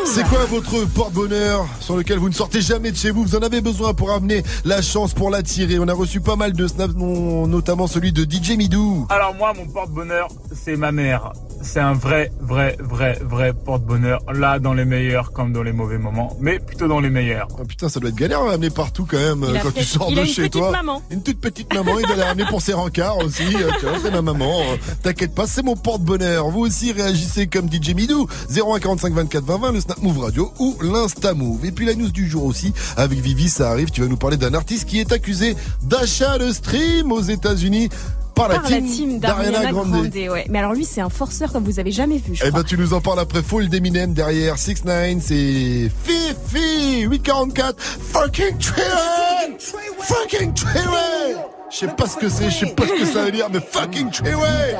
C'est quoi votre porte-bonheur sur lequel vous ne sortez jamais de chez vous? Vous en avez besoin pour amener la chance, pour l'attirer. On a reçu pas mal de snaps, non- notamment celui de DJ Midou. Alors moi, mon porte-bonheur, c'est ma mère. C'est un vrai, vrai, vrai, vrai porte-bonheur. Là, dans les meilleurs comme dans les mauvais moments, mais plutôt dans les meilleurs. Oh, putain, ça doit être galère à amener partout quand même Il a quand tu sors il de chez petite toi. maman. Une toute petite maman, il doit la ramener pour ses rencarts aussi. Tiens, c'est ma maman. Euh, T'inquiète pas, c'est mon porte-bonheur. Vous aussi réagissez comme DJ Midou. 0145 24 20 20, le Snap Move Radio ou l'Insta Move. Et puis la news du jour aussi avec Vivi, ça arrive. Tu vas nous parler d'un artiste qui est accusé d'achat de stream aux États-Unis par la Par la team, team d'Ariana Grande. Grande. ouais. Mais alors lui, c'est un forceur comme vous avez jamais vu, je Eh ben, tu nous en parles après Fall d'Eminem derrière 6 9 c'est Fifi 844 fucking Treyway fucking Treyway Je sais pas ce que c'est, je sais pas ce que ça veut dire, mais fucking Treyway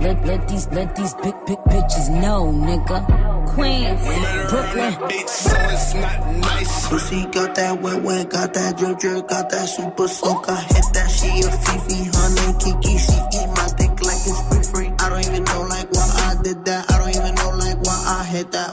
got the right one. Let, let these let these big big bitches know, nigga. Queens, Brooklyn. So it's not nice. Pussy got that wet wet, got that drip drip, got that super soak. I hit that she a Fifi, her name Kiki. She eat my dick like it's free free. I don't even know like why I did that. I don't even know like why I hit that.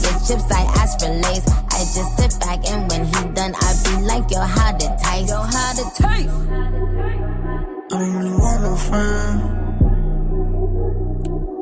I get chips, I ask for lace. I just sit back and when he done, I be like, yo, how to taste? Yo, how to taste? I don't really want no friends.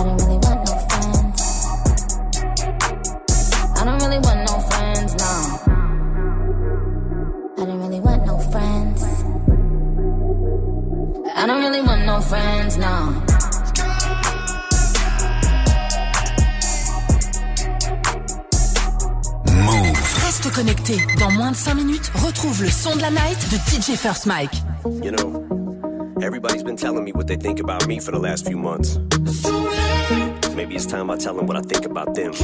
I don't really want no friends. I don't really want no friends, no. I don't really want no friends. I don't really want no friends, no. Reste connecté. Dans moins de 5 minutes, retrouve le son de la night de DJ First Mike. You know, everybody's been telling me what they think about me for the last few months. Maybe it's time I tell them what I think about them.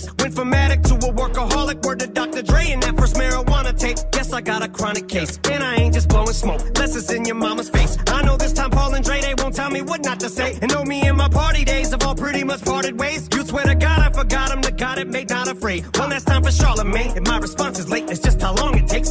Pace. Went from addict to a workaholic. Word to Dr. Dre and that first marijuana tape. Guess I got a chronic case. And I ain't just blowing smoke. Less in your mama's face. I know this time Paul and Dre, they won't tell me what not to say. And know me and my party days have all pretty much parted ways. You swear to God I forgot him, the God it made not afraid. One last time for Charlemagne. And my response is late. It's just how long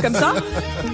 Comme ça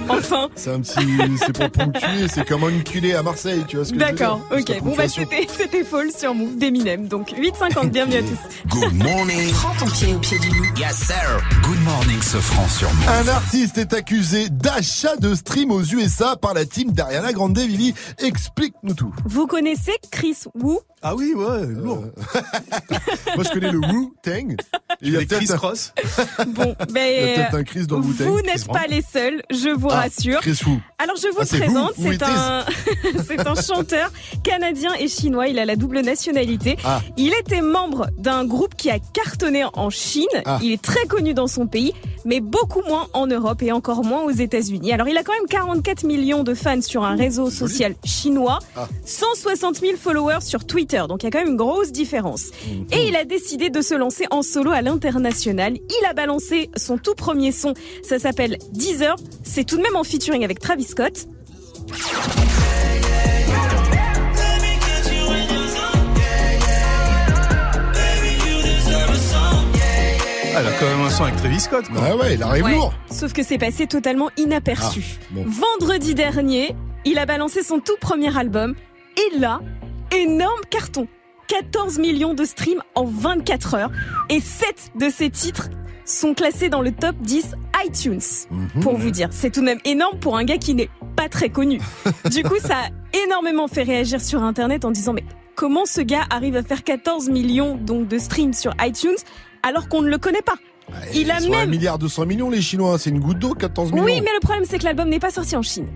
Enfin C'est un petit. C'est pour ponctuer, c'est comme enculé à Marseille, tu vois ce que je veux dire D'accord, ok. Bon bah c'était c'était Fall sur Move d'Eminem. Donc 8,50, bienvenue à tous. Good morning. Prends ton pied au pied du loup. Yes, sir. Good morning, ce franc sur Move. Un artiste est accusé d'achat de stream aux USA par la team d'Ariana Grande. Vivi, explique-nous tout. Vous connaissez Chris Wu? Ah oui, ouais, lourd. Moi, je connais le Wu-Tang. Il y a Chris un- Cross. Bon, Il y a ben peut-être un Chris dans le Wu-Tang. vous n'êtes pas les seuls, je vous Ah, rassure. Chris Wu. Alors je vous Ah, présente, c'est un c'est un chanteur canadien et chinois, il a la double nationalité. Ah. Il était membre d'un groupe qui a cartonné en Chine, Ah. il est très connu dans son pays, mais beaucoup moins en Europe et encore moins aux États-Unis. Alors il a quand même 44 millions de fans sur un réseau social chinois, Ah. 160 000 followers sur Twitter, donc il y a quand même une grosse différence. Et il a décidé de se lancer en solo à l'international. Il a balancé son tout premier son, ça s'appelle Deezer, c'est tout de même en featuring avec Travis Scott. Ah, elle a quand même un son avec Travis Scott. Quoi. Ah ouais, il arrive Ouais. lourd. Sauf que c'est passé totalement inaperçu. Ah, bon. Vendredi dernier, il a balancé son tout premier album. Et là, énorme carton. 14 millions de streams en 24 heures. Et 7 de ses titres sont classés dans le top 10 iTunes. Mhm. Pour vous dire, c'est tout de même énorme pour un gars qui n'est pas très connu. Du coup, ça a énormément fait réagir sur Internet en disant mais comment ce gars arrive à faire 14 millions donc de streams sur iTunes alors qu'on ne le connaît pas? Il a Ils même milliard 200 millions les Chinois, c'est une goutte d'eau, 14 millions. oui, mais le problème c'est que l'album n'est pas sorti en Chine.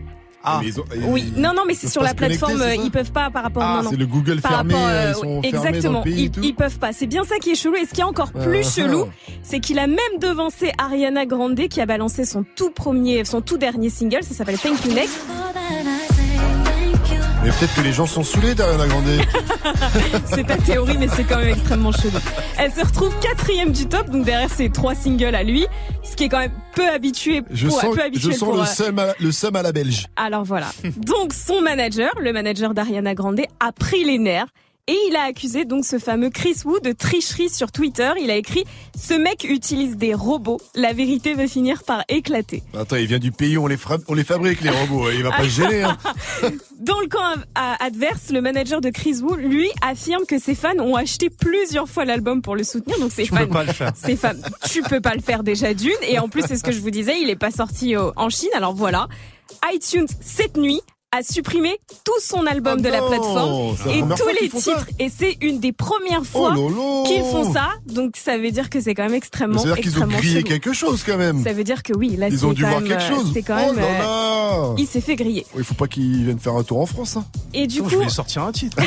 Ah. Mais ils ont- Oui, ils- non, non, mais c'est sur la plateforme, euh, ils peuvent pas par rapport. Ah, non, non. c'est le Google Par fermé, rapport, euh, euh, ils sont fermés dans le exactement, pays ils peuvent pas. C'est bien ça qui est chelou. Et ce qui est encore plus Ah. chelou, c'est qu'il a même devancé Ariana Grande qui a balancé son tout premier, son tout dernier single. Ça s'appelle Thank You Next. Mais peut-être que les gens sont saoulés d'Ariana Grande. C'est ta théorie, mais c'est quand même extrêmement chelou. Elle se retrouve quatrième du top, donc derrière ses trois singles à lui, ce qui est quand même peu habitué. Je pour, sens, peu je habituel sens pour, le, euh, seum à, le seum à la belge. Alors voilà. Donc son manager, le manager d'Ariana Grande, a pris les nerfs. Et il a accusé donc ce fameux Chris Wu de tricherie sur Twitter. Il a écrit Ce mec utilise des robots. La vérité va finir par éclater. Attends, il vient du pays où on les, fra- on les fabrique, les robots. Il va pas se gêner. Hein. Dans le camp adverse, le manager de Chris Wu, lui, affirme que ses fans ont acheté plusieurs fois l'album pour le soutenir. Donc ses Tu fans, peux pas le faire. ses fans, tu peux pas le faire déjà d'une. Et en plus, c'est ce que je vous disais, il est pas sorti au- en Chine. Alors voilà, iTunes cette nuit a supprimé tout son album de la Ah plateforme la et tous fois les titres. Et c'est une des premières fois Oh lolo. qu'ils font ça. Donc ça veut dire que c'est quand même extrêmement, C'est-à-dire qu'ils ont grillé chelou. quelque chose quand même. Ça veut dire que oui, là Ils c'est ont dû quand voir même, quelque euh, chose. C'est quand Oh même. là euh. Il s'est fait griller. Il faut pas qu'ils viennent faire un tour en France. Hein. Et du coup, je voulais sortir un titre.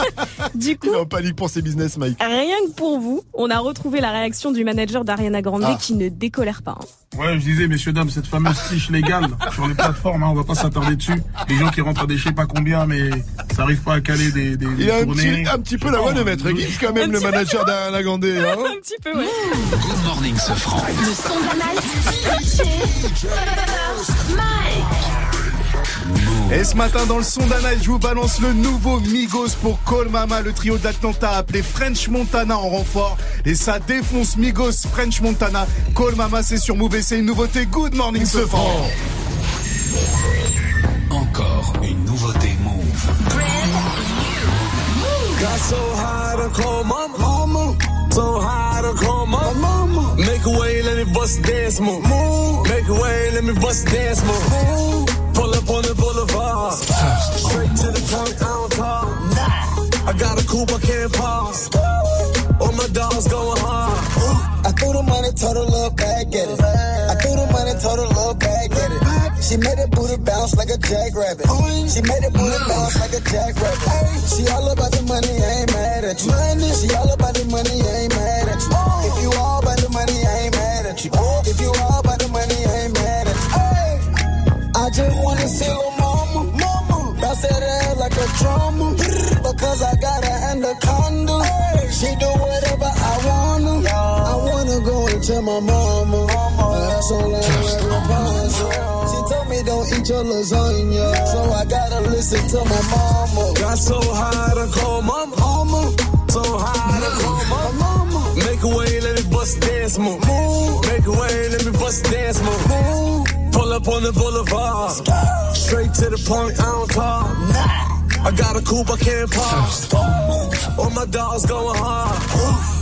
du coup, Il est en panique pour ses business, Mike. Rien que pour vous, on a retrouvé la réaction du manager d'Ariana Grande Ah. qui ne décolère pas. hein. Ouais, je disais, messieurs, dames, cette fameuse triche légale sur les plateformes, hein, on va pas s'attarder dessus. Les gens qui rentrent à des je sais pas combien, mais ça arrive pas à caler des, des, Il des a un tournées. petit, un petit peu la voix de Maître Gibbs quand même, le manager d'Ariana Grande. Hein. Un petit peu, ouais. Good morning, ce franc. Le son. Et ce matin dans le son je vous balance le nouveau Migos pour Call Mama, le trio d'Atlanta appelé French Montana en renfort. Et ça défonce Migos, French Montana. Call Mama, c'est sur Move et c'est une nouveauté. Good morning, ce franc. Encore une nouveauté Move. Got so high to call mama. mama. So high to call mama. mama. Make a way, let me bust dance move. move. Make a way, let me bust dance move. move. Pull up on the boulevard. Straight to the point, I don't talk. Nah. I got a coupe, I can't pause. All my dogs going hard. I threw the money, total love bag, get it. I threw the money, total love bag, get it. She made that booty bounce like a jackrabbit. She made that booty bounce like a jackrabbit. She all about the money, I ain't mad at you. She all about the money, I ain't mad at you. If you all about the money, I ain't mad at you. If you all about the money, I ain't mad at you. I just wanna see mama. That ass like a drummer. Because I got her anaconda. She do whatever I wanna. I wanna go and tell my mama. That's all I ever She told me don't eat your lasagna. So I gotta listen to my mama. Got so high to call mama. mama. So high to call mama. mama. Make a way, let me bust dance move. Make a way, let me bust dance move. Pull up on the boulevard. Straight to the point, I don't talk. I got a coupe, I can't pause. All my dogs going hard.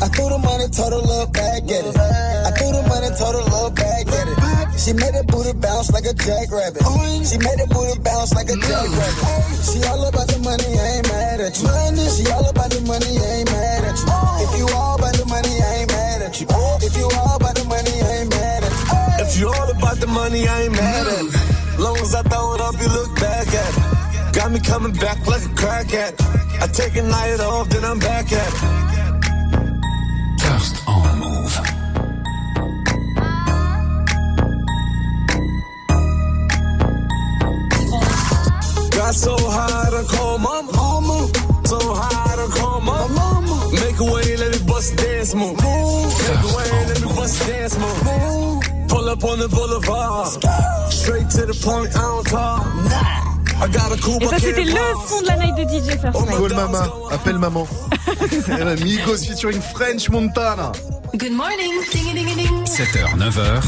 I threw the money, total love bag, get it. I threw the money, total love bag, get it. She made that booty bounce like a jackrabbit. She made that booty bounce like a mm. jackrabbit. She all about the money, I ain't mad at you. She all about the money, I ain't mad at you. If you all about the money, I ain't mad at you. If you all about the money, I ain't mad at you. If you all about the money, I ain't mad at it. Long as I throw it up, you look back at it. Got me coming back like a crack addict. I take a night off, then I'm back at it. First on move. Got so high to call my mama. So high to call my mama. Make a way, let me bust dance move. Make a way, let me bust dance move. Pull up on the boulevard. Straight to the point, I don't talk. I got a coupe, Et ça, c'était le son de la night de DJ First Night. Call mama, appelle maman. La Migos featuring French Montana. Good morning. Ding, ding, ding. 7h, 9h.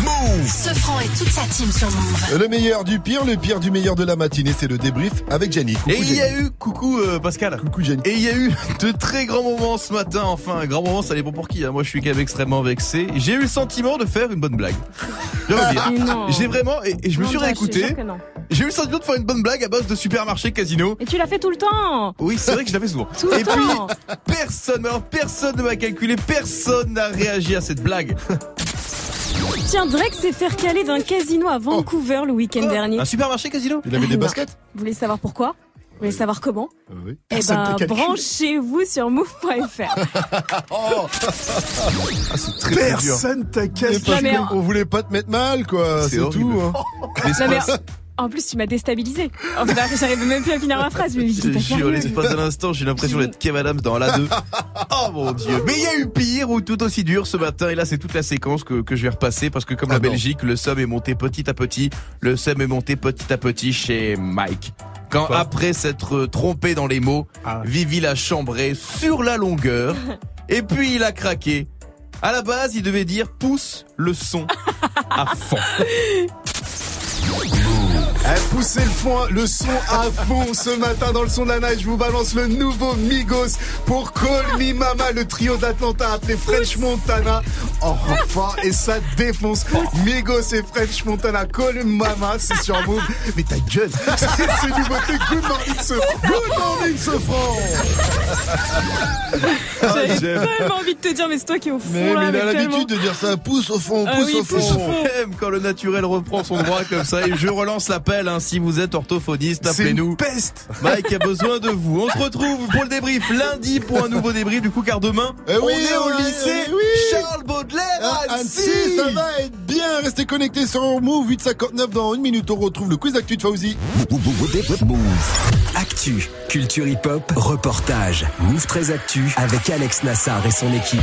Ce franc et toute sa team sur Move. Le meilleur du pire, le pire du meilleur de la matinée, c'est le débrief avec. Coucou Et il y a eu, coucou euh, Pascal. Coucou Gianni. Et il y a eu de très grands moments ce matin. Enfin, un grand moment, ça dépend pour qui. hein. Moi, je suis quand même extrêmement vexé. J'ai eu le sentiment de faire une bonne blague. Le. J'ai vraiment, et, et je me suis réécouté. J'ai eu le sentiment de faire une bonne blague à base de supermarché casino. Et tu l'as fait tout le temps. Oui, c'est vrai que je l'avais souvent. Tout le et temps. puis, personne, mais alors personne ne m'a calculé, personne n'a réagi à cette blague. Tiens, Drake s'est fait recaler d'un casino à Vancouver le week-end dernier. Un supermarché casino Il avait des Non. baskets Vous voulez savoir pourquoi Vous voulez savoir comment Oui. Eh Personne ben, branchez-vous sur move.fr. Oh Ah, c'est très. Personne t'a cassé. qu'on voulait pas te mettre mal, quoi. C'est tout. hein. Mais, en plus, tu m'as déstabilisé. En fait, j'arrive même plus à finir ma phrase. Je me dis, Je jure, l'espace d'un instant, j'ai l'impression d'être Kev Adams dans la 2. Oh mon dieu. Mais il y a eu pire ou tout aussi dur ce matin. Et là, c'est toute la séquence que, que je vais repasser parce que comme Ah la non. Belgique, le somme est monté petit à petit. Le somme est monté petit à petit chez Mike. Quand Quoi après s'être trompé dans les mots, Ah. Vivi l'a chambré sur la longueur. et puis il a craqué. À la base, il devait dire pousse le son à fond. Eh, poussez le, fond, le son à fond ce matin dans le son de la night. Je vous balance le nouveau Migos pour Call Me Mama, le trio d'Atlanta appelé French Montana. Oh, enfin, et ça défonce. Migos et French Montana, Call Me Mama, c'est sur Move. Mais ta gueule, c'est c'est nouveauté. Good morning, ce Good morning, ce franc. J'avais j'aime. tellement envie de te dire, mais c'est toi qui es au fond Mais, là. mais il a l'habitude de dire ça. Pousse au fond, Ah pousse oui, au pousse au fond. quand le naturel reprend son droit comme ça. Et je relance hein, si vous êtes orthophoniste, C'est appelez-nous. une peste. Mike a besoin de vous. On se retrouve pour le débrief lundi pour un nouveau débrief. Du coup, car demain, Eh on oui, est au ouais, lycée eh oui. Charles Baudelaire Ah, à Annecy, Annecy. ça va être bien. Restez connectés sur Move 859. Dans une minute, on retrouve le quiz actu de Fauzi. Actu, culture hip-hop, reportage. Move très Actu avec Alex Nassar et son équipe.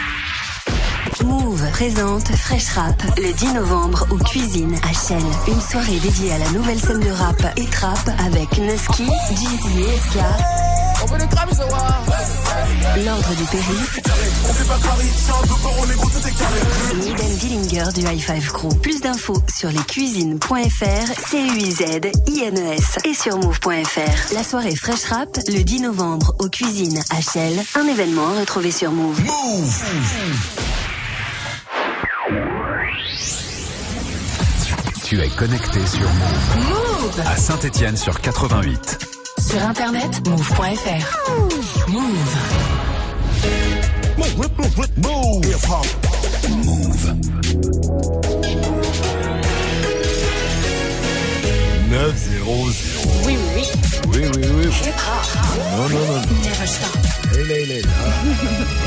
Move présente Fresh Rap le 10 novembre au Cuisine à Chelles. Une soirée dédiée à la nouvelle scène de rap et trap avec Nusky, Jeezy et Eska. L'ordre du périph. Et Eden Dillinger du High Five Crew. Plus d'infos sur lescuisines.fr, C-U-I-Z-I-N-E-S E et sur move.fr. La soirée Fresh Rap le 10 novembre au Cuisine à Chelles. Un événement à retrouver sur Move. Tu es connecté sur Move. Move À Saint-Etienne sur 88. Sur internet, move.fr. Move. Move. 9 0 0. Oui, oui, oui. Oui, oui, oui. Hip hop. Non, non, non. Never stop. Hey, là, là.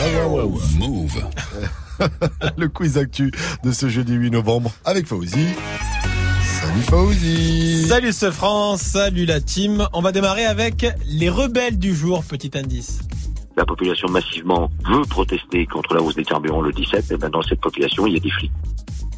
Ah, ouais, ouais, ouais. Move. Le quiz actu de ce jeudi 8 novembre avec Fauzi. Salut Fauzi. Salut ce France, salut la team. On va démarrer avec les rebelles du jour, petit indice. La population massivement veut protester contre la hausse des carburants le 17. Et ben dans cette population, il y a des flics.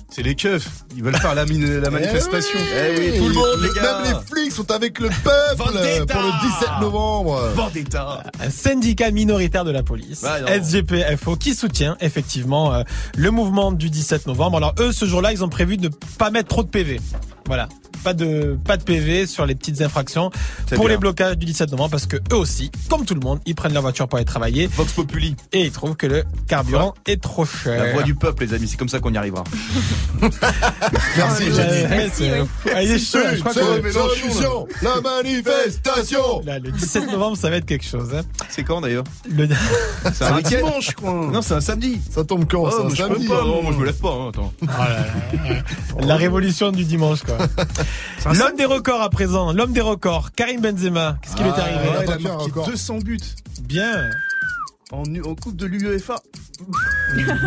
C'est les keufs. Ils veulent faire la, mine- la manifestation. Eh oui, tout le monde, les gars. Même les flics sont avec le peuple Vendetta. pour le 17 novembre. Vendetta. Un syndicat minoritaire de la police, Bah. SGPFO, qui soutient effectivement euh, le mouvement du 17 novembre. Alors eux, ce jour-là, ils ont prévu de pas mettre trop de PV. Voilà. Pas de, pas de PV sur les petites infractions pour bien. les blocages du 17 novembre parce que eux aussi, comme tout le monde, ils prennent leur voiture pour aller travailler. Vox Populi. Et ils trouvent que le carburant est trop cher. La voix du peuple, les amis, c'est comme ça qu'on y arrivera. Merci, la manifestation. Là, le 17 novembre, ça va être quelque chose. hein. C'est quand d'ailleurs Le... C'est un week-end dimanche, quoi. Non, c'est un samedi. Ça tombe quand? Oh, ça moi, je samedi peux pas, moi, moi, je me lève pas, hein, attends. La révolution du dimanche, quoi. L'homme des records à présent, l'homme des records, Karim Benzema. Qu'est-ce qui lui est Ah, arrivé ouais, il a pas faire marqué encore. 200 buts Bien. En, en coupe de l'UEFA.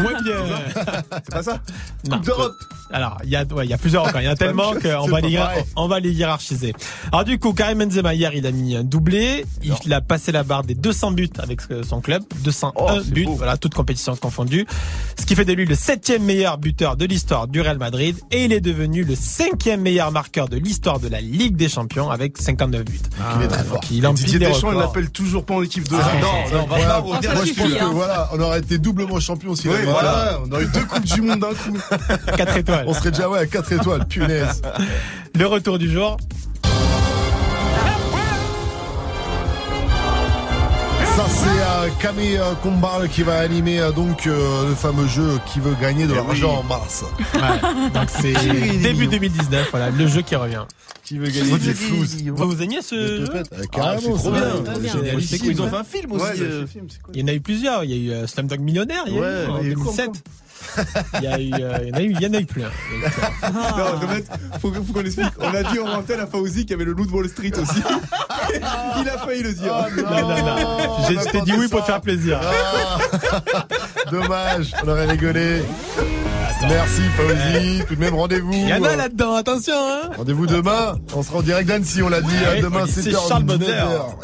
Moins bien. C'est pas ça Non. Coupe d'Europe. Alors, il y a, ouais, il y a plusieurs records. Il y en a tellement qu'on va les, hiérar- pareil. on va les hiérarchiser. Alors, du coup, Karim Benzema, hier, il a mis un doublé. Il a passé la barre des 200 buts avec son club. 201 Oh, c'est buts. beau. Voilà, toutes compétitions confondues. Ce qui fait de lui le septième meilleur buteur de l'histoire du Real Madrid. Et il est devenu le cinquième meilleur marqueur de l'histoire de la Ligue des Champions avec 59 buts. Il est très fort. Donc, il Didier des Deschamps, il l'appelle toujours pas en équipe de Ah, France. non, non, on va pas Moi, je pense que hein. voilà, on aurait été doublement champion si Oui, avait- voilà, on aurait eu deux coupes du monde d'un coup. 4 étoiles. On serait déjà ouais, à 4 étoiles, punaise. Le retour du jour. Ça c'est euh, Camille euh, Combal qui va animer euh, donc le fameux jeu qui veut gagner de Eh l'argent en mars. Ouais, donc c'est début 2019, voilà, le jeu qui revient. Qui veut gagner des flous. Vous, vous aimiez ce jeu Euh, Carrément, c'est trop bien. Ils ont fait un film aussi. Il y en a eu plusieurs. Il y a eu euh, Slumdog Millionnaire, il y a eu en il y a eu quoi 2007. Il y, a eu, euh, il y en a eu, il y en a eu plein. Il y a eu plein. Non, en fait, faut, faut qu'on explique. On a dit en antenne à Fauzi qu'il y avait le loup de Wall Street aussi. Il a failli le dire. Non, non, non. J'ai- Je t'ai dit oui pour te faire plaisir. Ah. Dommage, on aurait rigolé. Merci Fauzi. Tout de même, rendez-vous. Il y en a là-dedans, attention. Hein. Rendez-vous demain. On sera en direct d'Annecy, on l'a dit. Ouais, demain, 7h. Charles.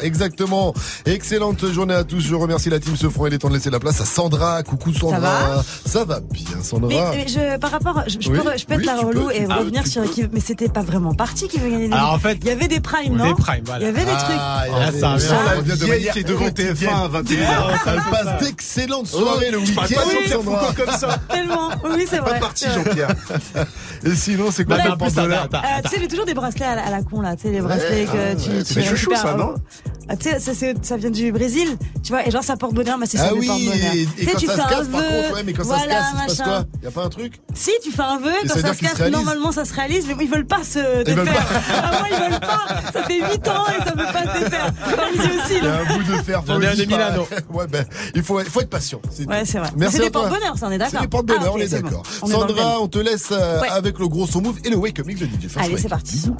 Exactement. Excellente journée à tous. Je remercie la team Sofron. Il est temps de laisser la place à Sandra. Coucou Sandra. va? Ça va bien, Sandra. Mais, mais je, par rapport, je, je Oui, peux, je peux être oui, la tu relou peux, et peux, revenir sur qui. Mais c'était pas vraiment parti qui veut gagner des Alors, en fait, il y avait des primes, non Des primes, voilà. Il y avait des trucs. Ah, il y Ah, ça revient. ça La revient de vieille manière qui est devant TF1 à 21h. Elle passe d'excellentes soirées le Je parle week-end, pas comme ça. Tellement. Oui, c'est Pas vrai. parti, C'est vrai. Jean-Pierre. Et sinon, c'est quoi Bah, attends, Euh, tu sais, j'ai toujours des bracelets à la, la con là, tu sais, les bracelets que tu, tu c'est chouchou, récupères. ça, non Ah, Tu sais, ça, c'est- ça vient du Brésil, tu vois, et genre ça porte bonheur, mais c'est Ah ça le oui, porte-bonheur. et, Tu et sais, quand tu ça fais se un casse, par vœu, contre, ouais, mais quand ça se voilà, casse, il se passe machin. quoi? Y a pas un truc? Si tu fais un vœu, Et quand ça se casse, normalement ça se réalise, mais ils veulent pas se Ils veulent défaire. Ah, moi, ils veulent pas. Ça fait 8 ans et ça veut pas se défaire. Aussi, Il y a un bout de fer. J'en ai un de pas- Milano. Ouais, ben, il faut, faut être patient. c'est Ouais, c'est vrai. Merci C'est des toi. porte-bonheur, ça, on est d'accord. C'est des porte-bonheur, Ah, ok, on est d'accord. Sandra, on te laisse euh, avec le gros son move et le wake up mix de DJ Allez, c'est parti. Bisous.